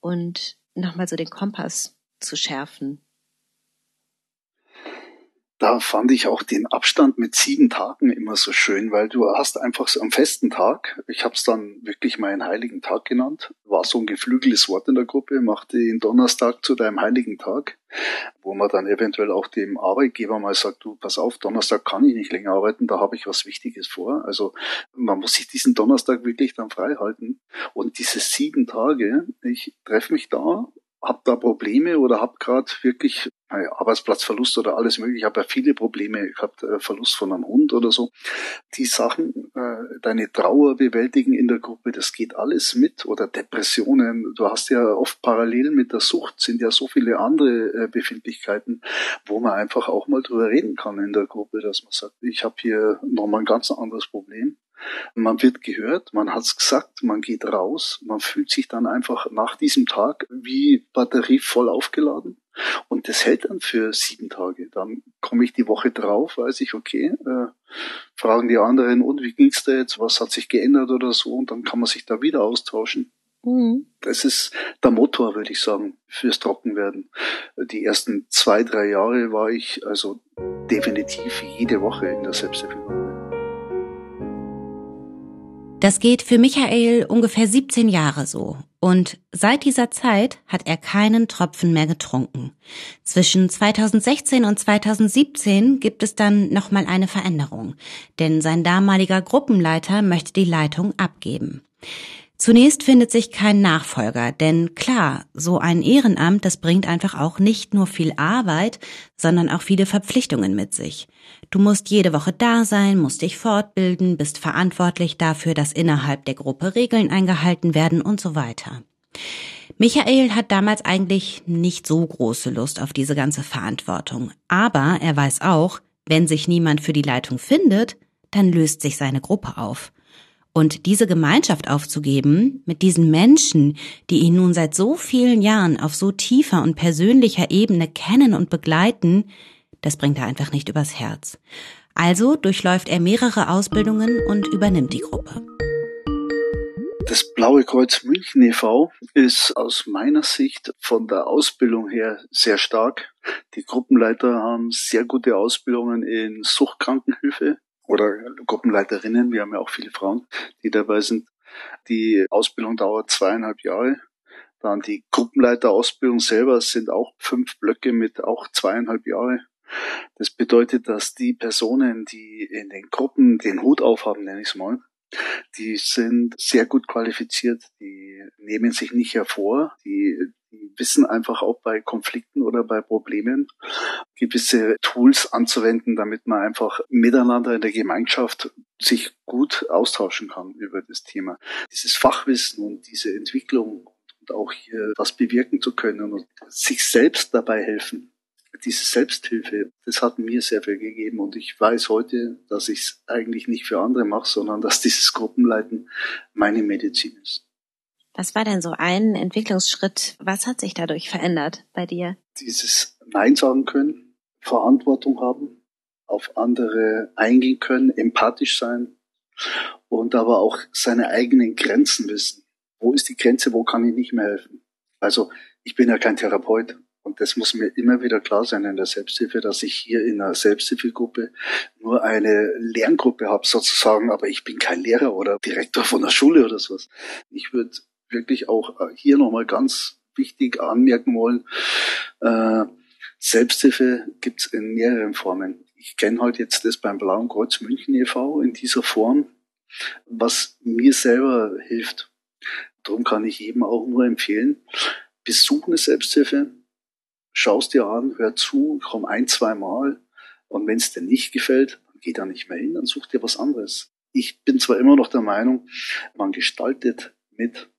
C: und nochmal so den Kompass zu schärfen
A: da fand ich auch den Abstand mit sieben Tagen immer so schön, weil du hast einfach so am festen Tag, ich habe es dann wirklich meinen heiligen Tag genannt, war so ein geflügeltes Wort in der Gruppe, machte den Donnerstag zu deinem heiligen Tag, wo man dann eventuell auch dem Arbeitgeber mal sagt, du pass auf, Donnerstag kann ich nicht länger arbeiten, da habe ich was Wichtiges vor. Also man muss sich diesen Donnerstag wirklich dann frei halten. Und diese sieben Tage, ich treffe mich da habe da Probleme oder habe gerade wirklich Arbeitsplatzverlust oder alles mögliche. Ich habe ja viele Probleme. Habe äh, Verlust von einem Hund oder so. Die Sachen, äh, deine Trauer bewältigen in der Gruppe, das geht alles mit. Oder Depressionen. Du hast ja oft parallel mit der Sucht sind ja so viele andere äh, Befindlichkeiten, wo man einfach auch mal drüber reden kann in der Gruppe, dass man sagt, ich habe hier nochmal ein ganz anderes Problem. Man wird gehört, man hat's gesagt, man geht raus, man fühlt sich dann einfach nach diesem Tag wie Batterie voll aufgeladen. Und das hält dann für sieben Tage. Dann komme ich die Woche drauf, weiß ich, okay, äh, fragen die anderen, und wie ging's da jetzt, was hat sich geändert oder so, und dann kann man sich da wieder austauschen. Mhm. Das ist der Motor, würde ich sagen, fürs Trockenwerden. Die ersten zwei, drei Jahre war ich also definitiv jede Woche in der Selbsthilfe.
B: Das geht für Michael ungefähr 17 Jahre so. Und seit dieser Zeit hat er keinen Tropfen mehr getrunken. Zwischen 2016 und 2017 gibt es dann nochmal eine Veränderung, denn sein damaliger Gruppenleiter möchte die Leitung abgeben. Zunächst findet sich kein Nachfolger, denn klar, so ein Ehrenamt, das bringt einfach auch nicht nur viel Arbeit, sondern auch viele Verpflichtungen mit sich. Du musst jede Woche da sein, musst dich fortbilden, bist verantwortlich dafür, dass innerhalb der Gruppe Regeln eingehalten werden und so weiter. Michael hat damals eigentlich nicht so große Lust auf diese ganze Verantwortung, aber er weiß auch, wenn sich niemand für die Leitung findet, dann löst sich seine Gruppe auf. Und diese Gemeinschaft aufzugeben, mit diesen Menschen, die ihn nun seit so vielen Jahren auf so tiefer und persönlicher Ebene kennen und begleiten, das bringt er einfach nicht übers Herz. Also durchläuft er mehrere Ausbildungen und übernimmt die Gruppe.
A: Das Blaue Kreuz München e.V. ist aus meiner Sicht von der Ausbildung her sehr stark. Die Gruppenleiter haben sehr gute Ausbildungen in Suchtkrankenhilfe oder Gruppenleiterinnen. Wir haben ja auch viele Frauen, die dabei sind. Die Ausbildung dauert zweieinhalb Jahre. Dann die Gruppenleiterausbildung selber sind auch fünf Blöcke mit auch zweieinhalb Jahre. Das bedeutet, dass die Personen, die in den Gruppen den Hut aufhaben, nenne ich es mal, die sind sehr gut qualifiziert, die nehmen sich nicht hervor, die, die wissen einfach auch bei Konflikten oder bei Problemen gewisse Tools anzuwenden, damit man einfach miteinander in der Gemeinschaft sich gut austauschen kann über das Thema. Dieses Fachwissen und diese Entwicklung und auch hier was bewirken zu können und sich selbst dabei helfen. Diese Selbsthilfe, das hat mir sehr viel gegeben und ich weiß heute, dass ich es eigentlich nicht für andere mache, sondern dass dieses Gruppenleiten meine Medizin ist.
C: Was war denn so ein Entwicklungsschritt? Was hat sich dadurch verändert bei dir?
A: Dieses Nein sagen können, Verantwortung haben, auf andere eingehen können, empathisch sein und aber auch seine eigenen Grenzen wissen. Wo ist die Grenze, wo kann ich nicht mehr helfen? Also ich bin ja kein Therapeut und das muss mir immer wieder klar sein in der Selbsthilfe, dass ich hier in einer Selbsthilfegruppe nur eine Lerngruppe habe sozusagen, aber ich bin kein Lehrer oder Direktor von der Schule oder sowas. Ich würde wirklich auch äh, hier nochmal ganz wichtig anmerken wollen, äh, Selbsthilfe gibt's in mehreren Formen. Ich kenne halt jetzt das beim Blauen Kreuz München e.V. in dieser Form, was mir selber hilft. Darum kann ich jedem auch nur empfehlen, besuch eine Selbsthilfe, schaust dir an, hör zu, komm ein, zwei Mal und wenn es dir nicht gefällt, dann geh da nicht mehr hin, dann such dir was anderes. Ich bin zwar immer noch der Meinung, man gestaltet mit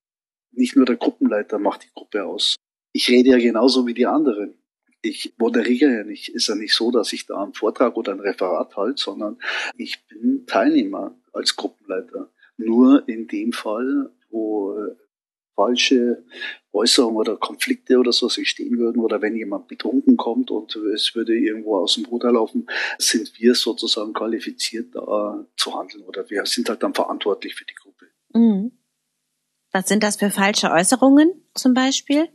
A: nicht nur der Gruppenleiter macht die Gruppe aus. Ich rede ja genauso wie die anderen. Ich moderiere ja nicht. Ist ja nicht so, dass ich da einen Vortrag oder ein Referat halte, sondern ich bin Teilnehmer als Gruppenleiter. Nur in dem Fall, wo falsche Äußerungen oder Konflikte oder so sich stehen würden oder wenn jemand betrunken kommt und es würde irgendwo aus dem Ruder laufen, sind wir sozusagen qualifiziert, da zu handeln oder wir sind halt dann verantwortlich für die Gruppe. Mhm.
C: Was sind das für falsche Äußerungen zum Beispiel?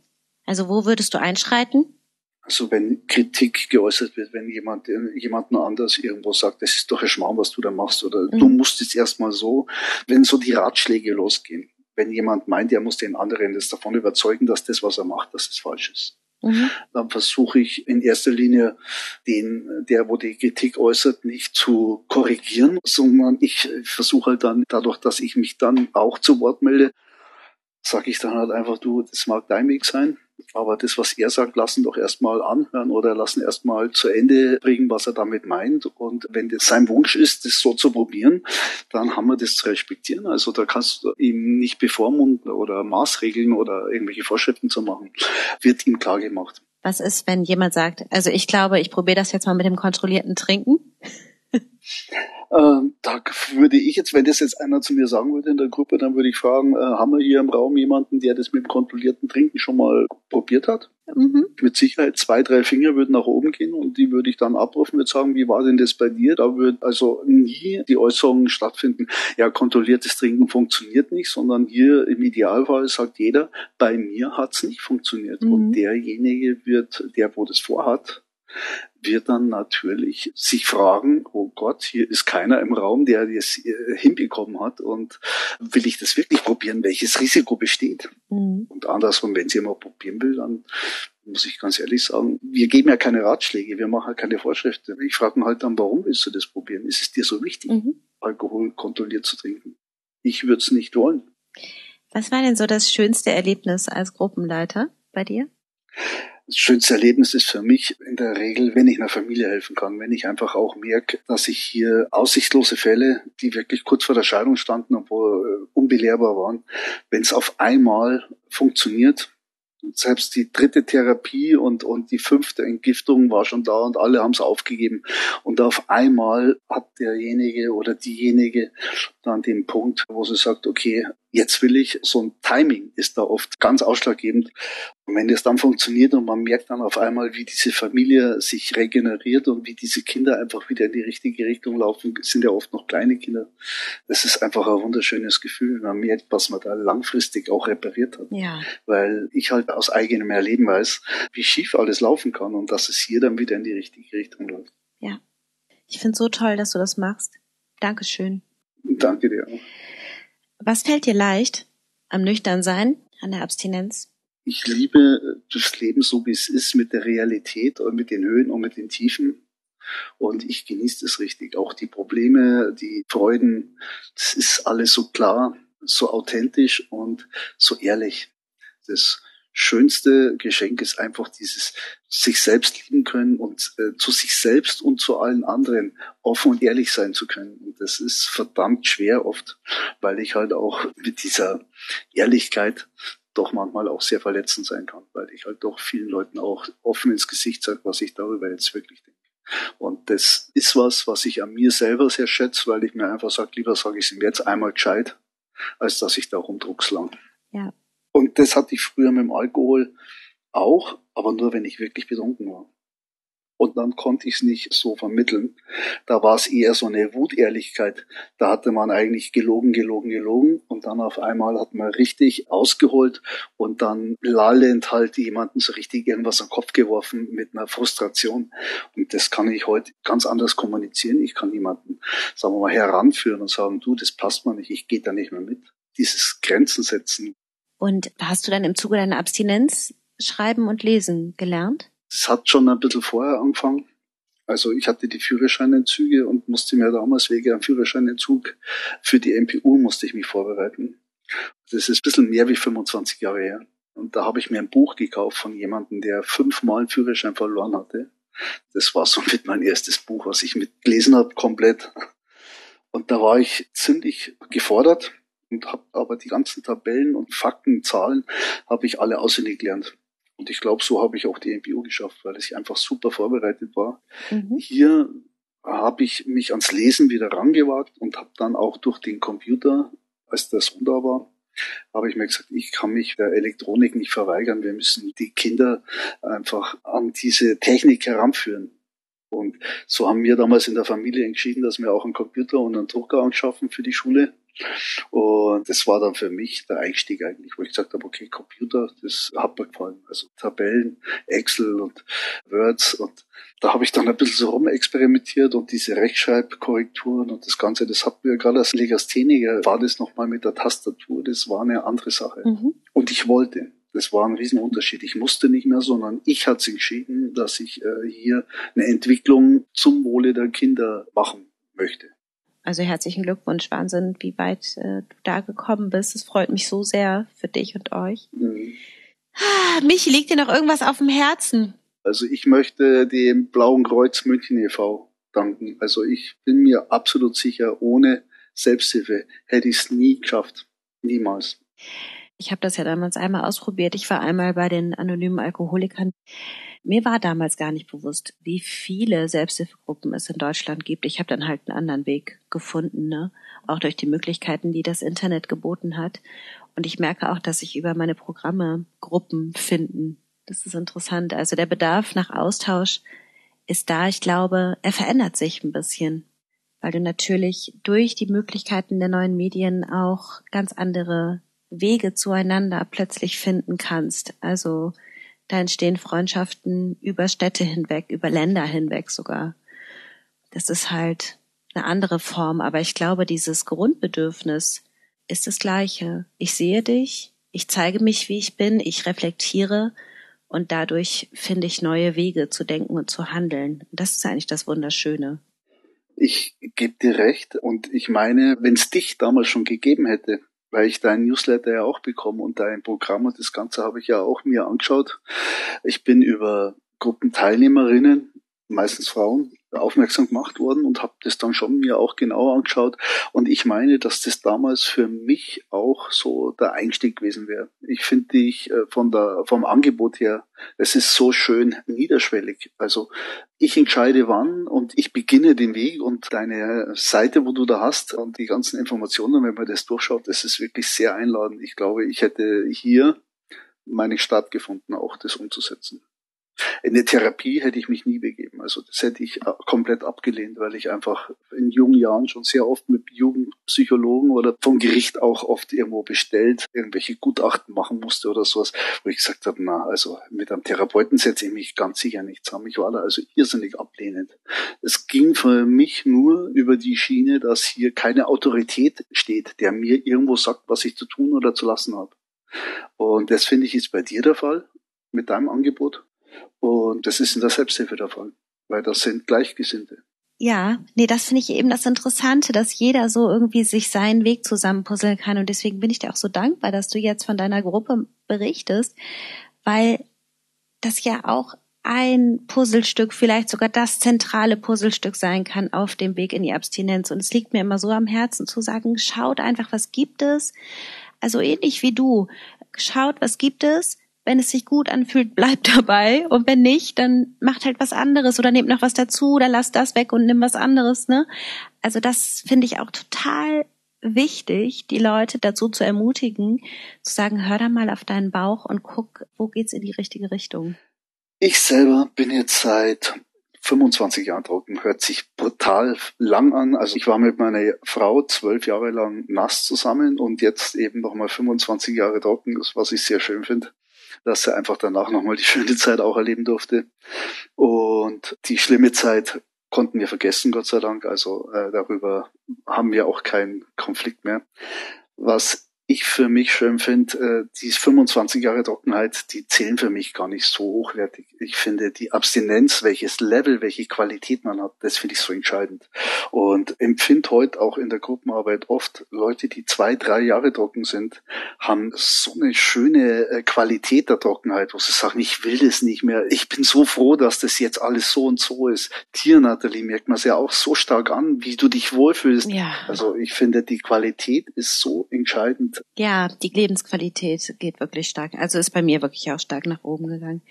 C: Also wo würdest du einschreiten?
A: Also wenn Kritik geäußert wird, wenn jemand jemanden anders irgendwo sagt, das ist doch ein Schmarrn, was du da machst, oder mhm. du musst jetzt erstmal so, wenn so die Ratschläge losgehen, wenn jemand meint, er muss den anderen das davon überzeugen, dass das, was er macht, dass es falsch ist. Mhm. Dann versuche ich in erster Linie den, der, wo die Kritik äußert, nicht zu korrigieren, sondern ich versuche halt dann dadurch, dass ich mich dann auch zu Wort melde, sage ich dann halt einfach, du, das mag dein Weg sein, aber das, was er sagt, lassen doch erstmal anhören oder lassen erstmal zu Ende bringen, was er damit meint. Und wenn das sein Wunsch ist, das so zu probieren, dann haben wir das zu respektieren. Also da kannst du ihm nicht bevormunden oder Maßregeln oder irgendwelche Vorschriften zu machen. Wird ihm klar gemacht.
C: Was ist, wenn jemand sagt, also ich glaube, ich probiere das jetzt mal mit dem kontrollierten Trinken? *laughs*
A: Ähm, da würde ich jetzt, wenn das jetzt einer zu mir sagen würde in der Gruppe, dann würde ich fragen, äh, haben wir hier im Raum jemanden, der das mit dem kontrollierten Trinken schon mal probiert hat? Mhm. Mit Sicherheit zwei, drei Finger würden nach oben gehen und die würde ich dann abrufen, würde sagen, wie war denn das bei dir? Da würde also nie die Äußerungen stattfinden, ja, kontrolliertes Trinken funktioniert nicht, sondern hier im Idealfall sagt jeder, bei mir hat's nicht funktioniert. Mhm. Und derjenige wird, der wo das vorhat, wird dann natürlich sich fragen, oh Gott, hier ist keiner im Raum, der das äh, hinbekommen hat und will ich das wirklich probieren, welches Risiko besteht? Mhm. Und andersrum, wenn sie mal probieren will, dann muss ich ganz ehrlich sagen, wir geben ja keine Ratschläge, wir machen keine Vorschriften. Ich frage mich halt dann, warum willst du das probieren? Ist es dir so wichtig, mhm. Alkohol kontrolliert zu trinken? Ich würde es nicht wollen.
C: Was war denn so das schönste Erlebnis als Gruppenleiter bei dir?
A: Das schönste Erlebnis ist für mich in der Regel, wenn ich einer Familie helfen kann, wenn ich einfach auch merke, dass ich hier aussichtslose Fälle, die wirklich kurz vor der Scheidung standen, obwohl äh, unbelehrbar waren, wenn es auf einmal funktioniert, selbst die dritte Therapie und, und die fünfte Entgiftung war schon da und alle haben es aufgegeben. Und auf einmal hat derjenige oder diejenige dann den Punkt, wo sie sagt, okay, jetzt will ich, so ein Timing ist da oft ganz ausschlaggebend. Und wenn das dann funktioniert und man merkt dann auf einmal, wie diese Familie sich regeneriert und wie diese Kinder einfach wieder in die richtige Richtung laufen, sind ja oft noch kleine Kinder. Das ist einfach ein wunderschönes Gefühl. Man merkt, was man da langfristig auch repariert hat. Ja. Weil ich halt aus eigenem Erleben weiß, wie schief alles laufen kann und dass es hier dann wieder in die richtige Richtung läuft.
C: Ja. Ich finde so toll, dass du das machst. Dankeschön.
A: Danke dir auch.
C: Was fällt dir leicht am Nüchternsein, an der Abstinenz?
A: Ich liebe das Leben so, wie es ist, mit der Realität und mit den Höhen und mit den Tiefen. Und ich genieße das richtig. Auch die Probleme, die Freuden, das ist alles so klar, so authentisch und so ehrlich. Das schönste Geschenk ist einfach dieses sich selbst lieben können und äh, zu sich selbst und zu allen anderen offen und ehrlich sein zu können. Und das ist verdammt schwer oft, weil ich halt auch mit dieser Ehrlichkeit doch manchmal auch sehr verletzend sein kann, weil ich halt doch vielen Leuten auch offen ins Gesicht sage, was ich darüber jetzt wirklich denke. Und das ist was, was ich an mir selber sehr schätze, weil ich mir einfach sage, lieber sage ich es ihm jetzt einmal gescheit, als dass ich da rumdruckslang.
C: Ja.
A: Und das hatte ich früher mit dem Alkohol auch, aber nur wenn ich wirklich betrunken war und dann konnte ich es nicht so vermitteln. Da war es eher so eine Wutehrlichkeit. Da hatte man eigentlich gelogen, gelogen, gelogen und dann auf einmal hat man richtig ausgeholt und dann lallend halt jemanden so richtig irgendwas am Kopf geworfen mit einer Frustration. Und das kann ich heute ganz anders kommunizieren. Ich kann jemanden, sagen wir mal, heranführen und sagen, du, das passt mir nicht, ich gehe da nicht mehr mit. Dieses Grenzen setzen.
C: Und hast du dann im Zuge deiner Abstinenz schreiben und lesen gelernt?
A: Es hat schon ein bisschen vorher angefangen. Also ich hatte die Führerscheinentzüge und musste mir damals wegen einem Führerscheinentzug für die MPU musste ich mich vorbereiten. Das ist ein bisschen mehr wie 25 Jahre her. Und da habe ich mir ein Buch gekauft von jemandem, der fünfmal einen Führerschein verloren hatte. Das war somit mein erstes Buch, was ich mitgelesen habe, komplett. Und da war ich ziemlich gefordert und habe aber die ganzen Tabellen und Fakten, Zahlen, habe ich alle auswendig gelernt. Und ich glaube, so habe ich auch die MPU geschafft, weil ich einfach super vorbereitet war. Mhm. Hier habe ich mich ans Lesen wieder rangewagt und habe dann auch durch den Computer, als das da war, habe ich mir gesagt, ich kann mich der Elektronik nicht verweigern. Wir müssen die Kinder einfach an diese Technik heranführen. Und so haben wir damals in der Familie entschieden, dass wir auch einen Computer und einen Drucker anschaffen für die Schule. Und das war dann für mich der Einstieg eigentlich, wo ich gesagt habe, okay, Computer, das hat mir gefallen. Also Tabellen, Excel und Words und da habe ich dann ein bisschen so rumexperimentiert und diese Rechtschreibkorrekturen und das Ganze, das hat mir gerade als Legastheniker, war das nochmal mit der Tastatur, das war eine andere Sache. Mhm. Und ich wollte. Das war ein Riesenunterschied. Ich musste nicht mehr, sondern ich hatte entschieden, dass ich äh, hier eine Entwicklung zum Wohle der Kinder machen möchte.
C: Also herzlichen Glückwunsch, Wahnsinn, wie weit äh, du da gekommen bist. Es freut mich so sehr für dich und euch. Mhm. Ah, Michi, liegt dir noch irgendwas auf dem Herzen?
A: Also ich möchte dem Blauen Kreuz München e.V. danken. Also ich bin mir absolut sicher, ohne Selbsthilfe hätte ich es nie geschafft. Niemals.
C: Ich habe das ja damals einmal ausprobiert. Ich war einmal bei den anonymen Alkoholikern. Mir war damals gar nicht bewusst, wie viele Selbsthilfegruppen es in Deutschland gibt. Ich habe dann halt einen anderen Weg gefunden, ne? auch durch die Möglichkeiten, die das Internet geboten hat. Und ich merke auch, dass sich über meine Programme Gruppen finden. Das ist interessant. Also der Bedarf nach Austausch ist da. Ich glaube, er verändert sich ein bisschen, weil du natürlich durch die Möglichkeiten der neuen Medien auch ganz andere Wege zueinander plötzlich finden kannst. Also da entstehen Freundschaften über Städte hinweg, über Länder hinweg sogar. Das ist halt eine andere Form, aber ich glaube, dieses Grundbedürfnis ist das gleiche. Ich sehe dich, ich zeige mich, wie ich bin, ich reflektiere und dadurch finde ich neue Wege zu denken und zu handeln. Das ist eigentlich das Wunderschöne.
A: Ich gebe dir recht und ich meine, wenn es dich damals schon gegeben hätte, weil ich dein Newsletter ja auch bekomme und dein Programm und das Ganze habe ich ja auch mir angeschaut. Ich bin über Gruppenteilnehmerinnen, meistens Frauen, aufmerksam gemacht worden und habe das dann schon mir auch genauer angeschaut. Und ich meine, dass das damals für mich auch so der Einstieg gewesen wäre. Ich finde dich äh, von der vom Angebot her, es ist so schön niederschwellig. Also ich entscheide wann und ich beginne den Weg und deine Seite, wo du da hast und die ganzen Informationen, wenn man das durchschaut, das ist wirklich sehr einladend. Ich glaube, ich hätte hier meine Stadt gefunden, auch das umzusetzen. In eine Therapie hätte ich mich nie begeben. Also das hätte ich äh, komplett abgelehnt, weil ich einfach in jungen Jahren schon sehr oft mit Jugendpsychologen oder vom Gericht auch oft irgendwo bestellt, irgendwelche Gutachten machen musste oder sowas, wo ich gesagt habe, na, also mit einem Therapeuten setze ich mich ganz sicher nicht zusammen. Ich war da also irrsinnig ablehnend. Es ging für mich nur über die Schiene, dass hier keine Autorität steht, der mir irgendwo sagt, was ich zu tun oder zu lassen habe. Und das finde ich ist bei dir der Fall mit deinem Angebot. Und das ist in der Selbsthilfe der Fall, weil das sind Gleichgesinnte.
C: Ja, nee, das finde ich eben das Interessante, dass jeder so irgendwie sich seinen Weg zusammenpuzzeln kann. Und deswegen bin ich dir auch so dankbar, dass du jetzt von deiner Gruppe berichtest, weil das ja auch ein Puzzlestück, vielleicht sogar das zentrale Puzzlestück sein kann auf dem Weg in die Abstinenz. Und es liegt mir immer so am Herzen zu sagen, schaut einfach, was gibt es? Also ähnlich wie du schaut, was gibt es, wenn es sich gut anfühlt, bleibt *laughs* dabei. Und wenn nicht, dann macht halt was anderes oder nehmt noch was dazu oder lasst das weg und nimm was anderes, ne? Also das finde ich auch total wichtig, die Leute dazu zu ermutigen, zu sagen, hör da mal auf deinen Bauch und guck, wo geht's in die richtige Richtung.
A: Ich selber bin jetzt seit 25 Jahren trocken. Hört sich brutal lang an. Also ich war mit meiner Frau zwölf Jahre lang nass zusammen und jetzt eben nochmal 25 Jahre trocken, was ich sehr schön finde dass er einfach danach nochmal die schöne Zeit auch erleben durfte. Und die schlimme Zeit konnten wir vergessen, Gott sei Dank. Also äh, darüber haben wir auch keinen Konflikt mehr. Was ich für mich schön finde, äh, die 25 Jahre Trockenheit, die zählen für mich gar nicht so hochwertig. Ich finde die Abstinenz, welches Level, welche Qualität man hat, das finde ich so entscheidend. Und empfinde heute auch in der Gruppenarbeit oft Leute, die zwei, drei Jahre trocken sind, haben so eine schöne äh, Qualität der Trockenheit, wo sie sagen, ich will das nicht mehr. Ich bin so froh, dass das jetzt alles so und so ist. Dir, Nathalie, merkt man es ja auch so stark an, wie du dich wohlfühlst. Ja. Also ich finde, die Qualität ist so entscheidend
C: ja, die Lebensqualität geht wirklich stark. Also ist bei mir wirklich auch stark nach oben gegangen.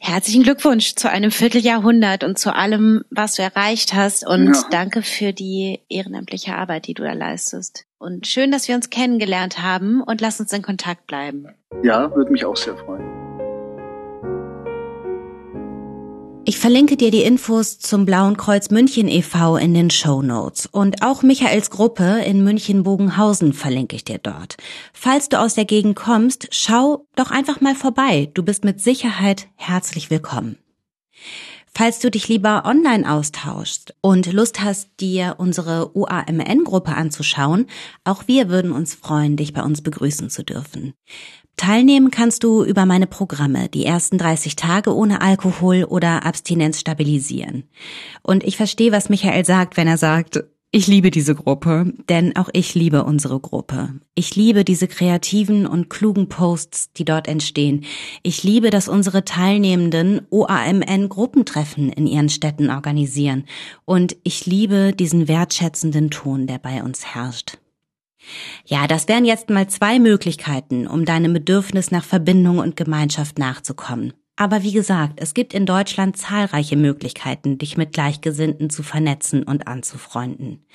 C: Herzlichen Glückwunsch zu einem Vierteljahrhundert und zu allem, was du erreicht hast. Und ja. danke für die ehrenamtliche Arbeit, die du da leistest. Und schön, dass wir uns kennengelernt haben und lass uns in Kontakt bleiben.
A: Ja, würde mich auch sehr freuen.
B: Ich verlinke dir die Infos zum Blauen Kreuz München e.V. in den Show Notes und auch Michaels Gruppe in München-Bogenhausen verlinke ich dir dort. Falls du aus der Gegend kommst, schau doch einfach mal vorbei. Du bist mit Sicherheit herzlich willkommen. Falls du dich lieber online austauschst und Lust hast, dir unsere UAMN-Gruppe anzuschauen, auch wir würden uns freuen, dich bei uns begrüßen zu dürfen. Teilnehmen kannst du über meine Programme, die ersten 30 Tage ohne Alkohol oder Abstinenz stabilisieren. Und ich verstehe, was Michael sagt, wenn er sagt, ich liebe diese Gruppe, denn auch ich liebe unsere Gruppe. Ich liebe diese kreativen und klugen Posts, die dort entstehen. Ich liebe, dass unsere Teilnehmenden OAMN Gruppentreffen in ihren Städten organisieren. Und ich liebe diesen wertschätzenden Ton, der bei uns herrscht. Ja, das wären jetzt mal zwei Möglichkeiten, um deinem Bedürfnis nach Verbindung und Gemeinschaft nachzukommen. Aber wie gesagt, es gibt in Deutschland zahlreiche Möglichkeiten, dich mit Gleichgesinnten zu vernetzen und anzufreunden.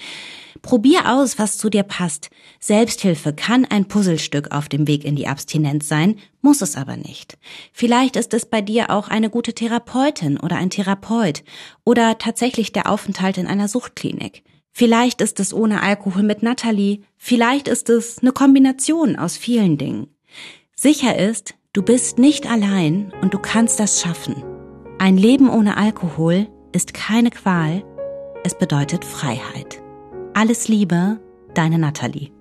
B: Probier aus, was zu dir passt. Selbsthilfe kann ein Puzzlestück auf dem Weg in die Abstinenz sein, muss es aber nicht. Vielleicht ist es bei dir auch eine gute Therapeutin oder ein Therapeut oder tatsächlich der Aufenthalt in einer Suchtklinik. Vielleicht ist es ohne Alkohol mit Natalie, vielleicht ist es eine Kombination aus vielen Dingen. Sicher ist, du bist nicht allein und du kannst das schaffen. Ein Leben ohne Alkohol ist keine Qual, es bedeutet Freiheit. Alles Liebe, deine Natalie.